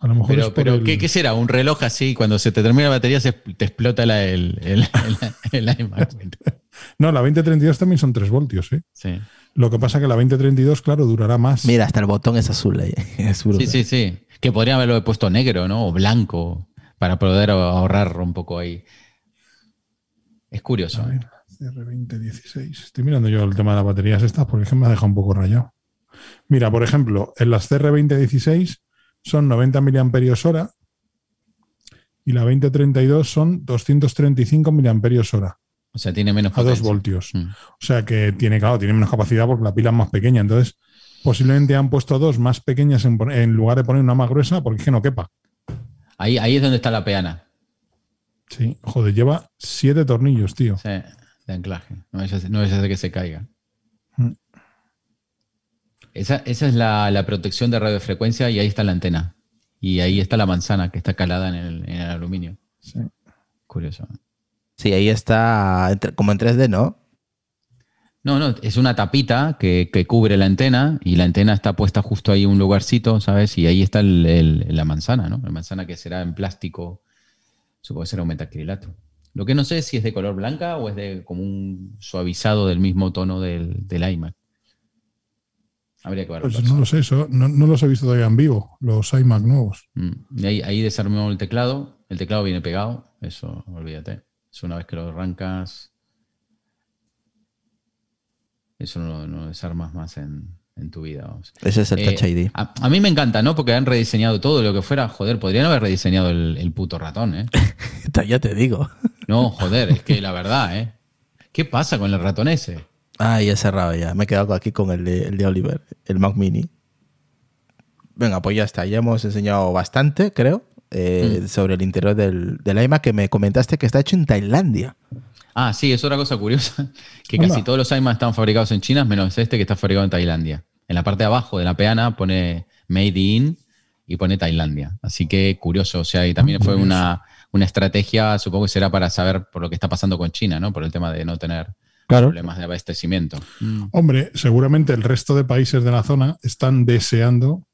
a lo mejor es Pero, por pero el- ¿qué, qué será? ¿Un reloj así? Cuando se te termina la batería se te explota la- el, el, el- el iMac. No, la 2032 también son 3 voltios, ¿eh? Sí. Lo que pasa que la 2032, claro, durará más. Mira, hasta el botón es azul ahí. Es sí, sí, sí. Que podrían haberlo puesto negro, ¿no? O blanco, para poder ahorrar un poco ahí. Es curioso. A ¿eh? Ver, CR2016. Estoy mirando yo el tema de las baterías estas porque es que me ha dejado un poco rayado. Mira, por ejemplo, en las CR2016 son 90 miliamperios hora y la 2032 son 235 miliamperios hora O sea, tiene menos a 2 potencia. voltios. Mm. O sea que tiene, claro, tiene menos capacidad porque la pila es más pequeña. Entonces, posiblemente han puesto dos más pequeñas en lugar de poner una más gruesa porque es que no quepa. Ahí, ahí es donde está la peana. Sí, joder, lleva siete tornillos, tío. Sí, de anclaje. No vaya a ser- no a que se caiga. Mm. Esa, esa es la, la protección de radiofrecuencia y ahí está la antena. Y ahí está la manzana que está calada en el, en el aluminio. Sí. Curioso. Sí, ahí está entre- como en 3D, ¿no? No, no, es una tapita que, que cubre la antena y la antena está puesta justo ahí en un lugarcito, ¿sabes? Y ahí está el- el- la manzana, ¿no? La manzana que será en plástico, supongo que será un metacrilato. Lo que no sé es si es de color blanca o es de como un suavizado del mismo tono del, del iMac. Habría que verlo. Pues no lo sé, eso, no, no los he visto todavía en vivo, los iMac nuevos. Mm. Y ahí, ahí desarmó el teclado. El teclado viene pegado. Eso, olvídate. Eso una vez que lo arrancas. Eso no, no desarmas más en, en tu vida. vamos. Ese es el Eh, Touch ID. A, a mí me encanta, ¿no? Porque han rediseñado todo lo que fuera. Joder, podrían haber rediseñado el, el puto ratón, ¿eh? Ya te digo. No, joder, es que la verdad, ¿eh? ¿Qué pasa con el ratón ese? Ah, ya he cerrado ya. Me he quedado aquí con el de, el de Oliver, el Mac Mini. Venga, pues ya está. Ya hemos enseñado bastante, creo, eh, Mm. sobre el interior del, del iMac que me comentaste que está hecho en Tailandia. Ah, sí, es otra cosa curiosa. Que casi todos los iMac están fabricados en China, menos este que está fabricado en Tailandia. En la parte de abajo de la peana pone Made in y pone Tailandia. Así que curioso. O sea, y también fue una, una estrategia, supongo que será para saber por lo que está pasando con China, ¿no? Por el tema de no tener Claro. problemas de abastecimiento. Hombre, seguramente el resto de países de la zona están deseando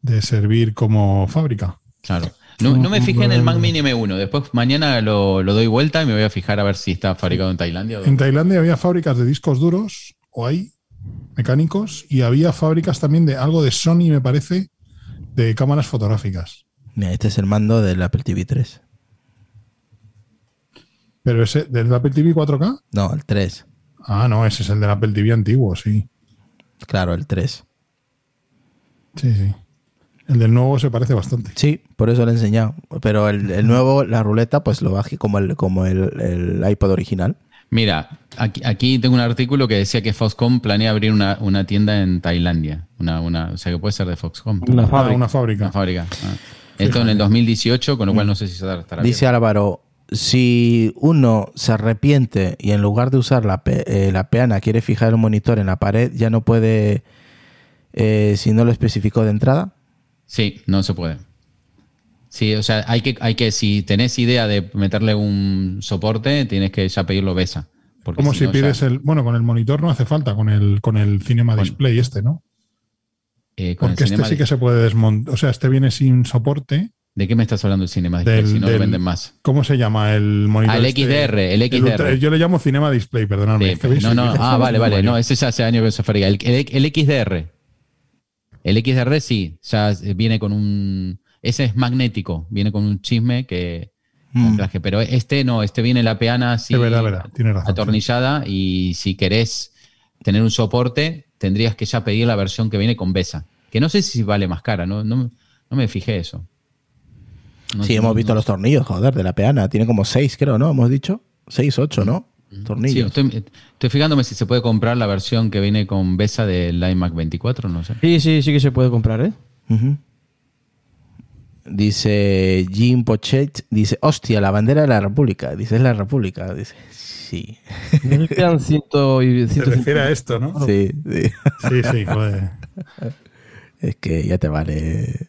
de servir como fábrica. Claro. No, no me fijé en el Mac Mini M1. Después mañana lo, lo doy vuelta y me voy a fijar a ver si está fabricado en Tailandia. o En Tailandia había fábricas de discos duros, o hay mecánicos, y había fábricas también de algo de Sony, me parece, de cámaras fotográficas. Mira, este es el mando del Apple TV 3. Pero ese, ¿del Apple TV 4K? No, el 3. Ah, no, ese es el del Apple TV antiguo, sí. Claro, el 3. Sí, sí. El del nuevo se parece bastante. Sí, por eso lo he enseñado. Pero el, el nuevo, la ruleta, pues lo bajé como el, como el, el iPod original. Mira, aquí, aquí tengo un artículo que decía que Foxconn planea abrir una, una tienda en Tailandia. Una, una, o sea, que puede ser de Foxconn. Una fábrica. una fábrica. Una fábrica. ah. Esto en el 2018, con lo cual no sé si estará estará Dice Álvaro, si uno se arrepiente y en lugar de usar la, pe- eh, la peana quiere fijar el monitor en la pared, ya no puede, eh, si no lo especificó de entrada. Sí, no se puede. Sí, o sea, hay que, hay que, si tenés idea de meterle un soporte, tienes que ya pedirlo BESA. Como si, no, ya- pides el. Bueno, con el monitor no hace falta, con el, con el Cinema Con- Display este, ¿no? eh, con el Porque este sí que se puede desmontar. O sea, este viene sin soporte. ¿De qué me estás hablando el Cinema Display? Del- si no lo del- venden más. ¿Cómo se llama el monitor? Ah, el este? XDR, el XDR. ultra- yo le llamo Cinema Display. Sí, veis, no, no, ah, vale, vale, no, ese ya hace años que se fabrica. El, el- el XDR, el XDR sí, ya viene con un, ese es magnético, viene con un chisme que, Mm. pero este no, este viene la peana así Es verdad, verdad, tiene razón. atornillada y si querés tener un soporte, tendrías que ya pedir la versión que viene con BESA, que no sé si vale más cara, no, no, no me fijé eso. No sí, hemos no- visto los tornillos, joder, de la peana. Tiene como seis, creo, ¿no? Hemos dicho. Seis, ocho, ¿no? Sí, Tornillos. estoy, estoy fijándome si se puede comprar la versión que viene con BESA del iMac 24, no sé. Sí, sí, sí que se puede comprar, ¿eh? Dice Jim Pochet, dice, hostia, la bandera de la República. Dice, es la República. Dice, sí. Me quedan ciento y Se ciento refiere a esto, ¿no? Sí, sí. Sí, sí, joder. Es que ya te vale.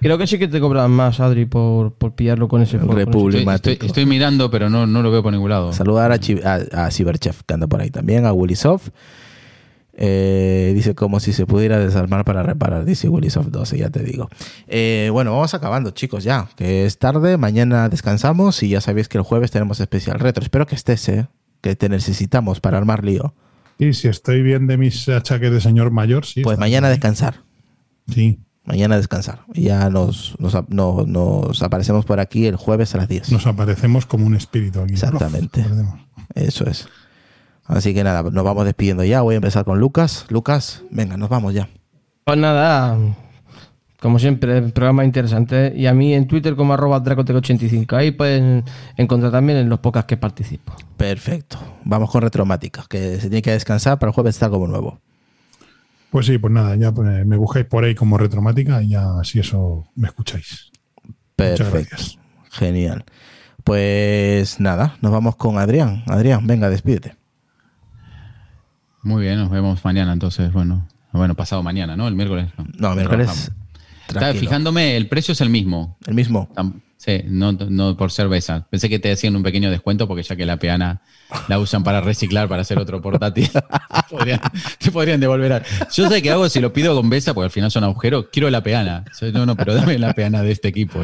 Creo que sí que te cobran más, Adri, por, por pillarlo con ese. República. Estoy, estoy- Problemático. estoy mirando, pero no, no lo veo por ningún lado. Saludar a, a, a Cyberchef, que anda por ahí también, a Willysoft. Eh, dice como si se pudiera desarmar para reparar, dice Willysoft 12, ya te digo. Eh, bueno, vamos acabando, chicos, ya, que es tarde, mañana descansamos y ya sabéis que el jueves tenemos especial retro. Espero que estés, eh, que te necesitamos para armar lío. Y si estoy bien de mis achaques de señor mayor, sí. Pues mañana bien. descansar. Sí, Mañana descansar. Ya nos, nos, no- nos aparecemos por aquí el jueves a las 10. nos aparecemos como un espíritu aquí. Exactamente. Uf. Eso es. Así que nada, nos vamos despidiendo ya. Voy a empezar con Lucas. Lucas, venga, nos vamos ya. Pues nada, como siempre, programa interesante. Y a mí en Twitter como arroba dracotec85. Ahí pueden encontrar también en los podcasts que participo. Perfecto. Vamos con Retromática, que se tiene que descansar para el jueves estar como nuevo. Pues sí, pues nada, ya pues, me buscáis por ahí como Retromática y ya así eso me escucháis. Muchas Perfecto. gracias. Genial. Pues nada, nos vamos con Adrián. Adrián, venga, despídete. Muy bien, nos vemos mañana entonces. Bueno, bueno, pasado mañana, ¿no? El miércoles. No, miércoles. Trabajamos. Estaba fijándome, el precio es el mismo. El mismo. Sí, no, no por cerveza. Pensé que te hacían un pequeño descuento porque ya que la peana la usan para reciclar, para hacer otro portátil, te podrían, te podrían devolver. a- Yo sé qué hago si lo pido con besa, porque al final son agujeros, quiero la peana. No, no, pero dame la peana de este equipo.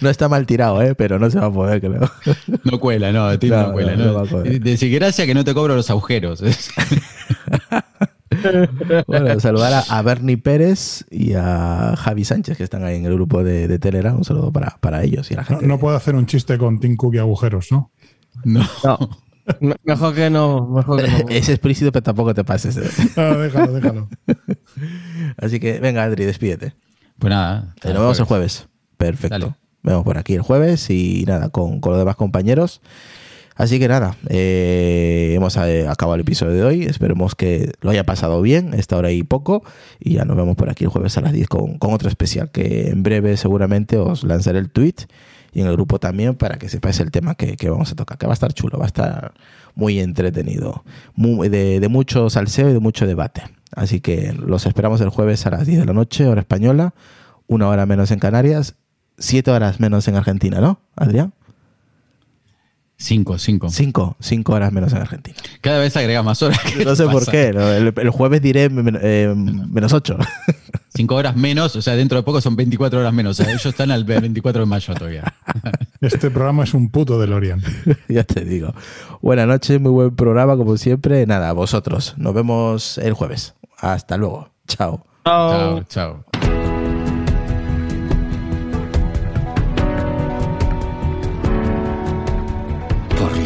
No está mal tirado, ¿eh? pero no se va a poder, creo. No cuela, no, tío, no, No, cuela. no, No, no va a poder. Decir gracia que no te cobro los agujeros. Bueno, saludar a, a Bernie Pérez y a Javi Sánchez, que están ahí en el grupo de, de Telegram. Un saludo para, para ellos y a la No, gente. no puedo hacer un chiste con Tim Cook y agujeros, ¿no? No. No. Me- Mejor que no, mejor que no. Es explícito, pero tampoco te pases. ¿eh? Ah, déjalo, déjalo. Así que venga, Adri, despídete. Pues nada. Eh, Nos vemos el jueves. Perfecto. Dale. Nos vemos por aquí el jueves y nada, con, con los demás compañeros. Así que nada, eh, hemos eh, acabado el episodio de hoy. Esperemos que lo haya pasado bien, esta hora y poco. Y ya nos vemos por aquí el jueves a las 10 con, con otro especial que en breve seguramente os lanzaré el tweet y en el grupo también para que sepáis el tema que, vamos a tocar, que va a estar chulo, va a estar muy entretenido, de, de mucho salseo y de mucho debate. Así que los esperamos el jueves a las 10 de la noche, hora española, una hora menos en Canarias, siete horas menos en Argentina, ¿no, Adrián? Cinco, cinco. Cinco, cinco horas menos en Argentina. Cada vez agrega más horas. ¿Qué No sé por qué, ¿no? el, el jueves diré eh, menos ocho. Cinco horas menos, o sea, dentro de poco son 24 horas menos. O sea, ellos están al 24 de mayo todavía. Este programa es un puto DeLorean. ya te digo. Buenas noches, muy buen programa como siempre. Nada, vosotros. Nos vemos el jueves. Hasta luego. Chao. Chao, chao.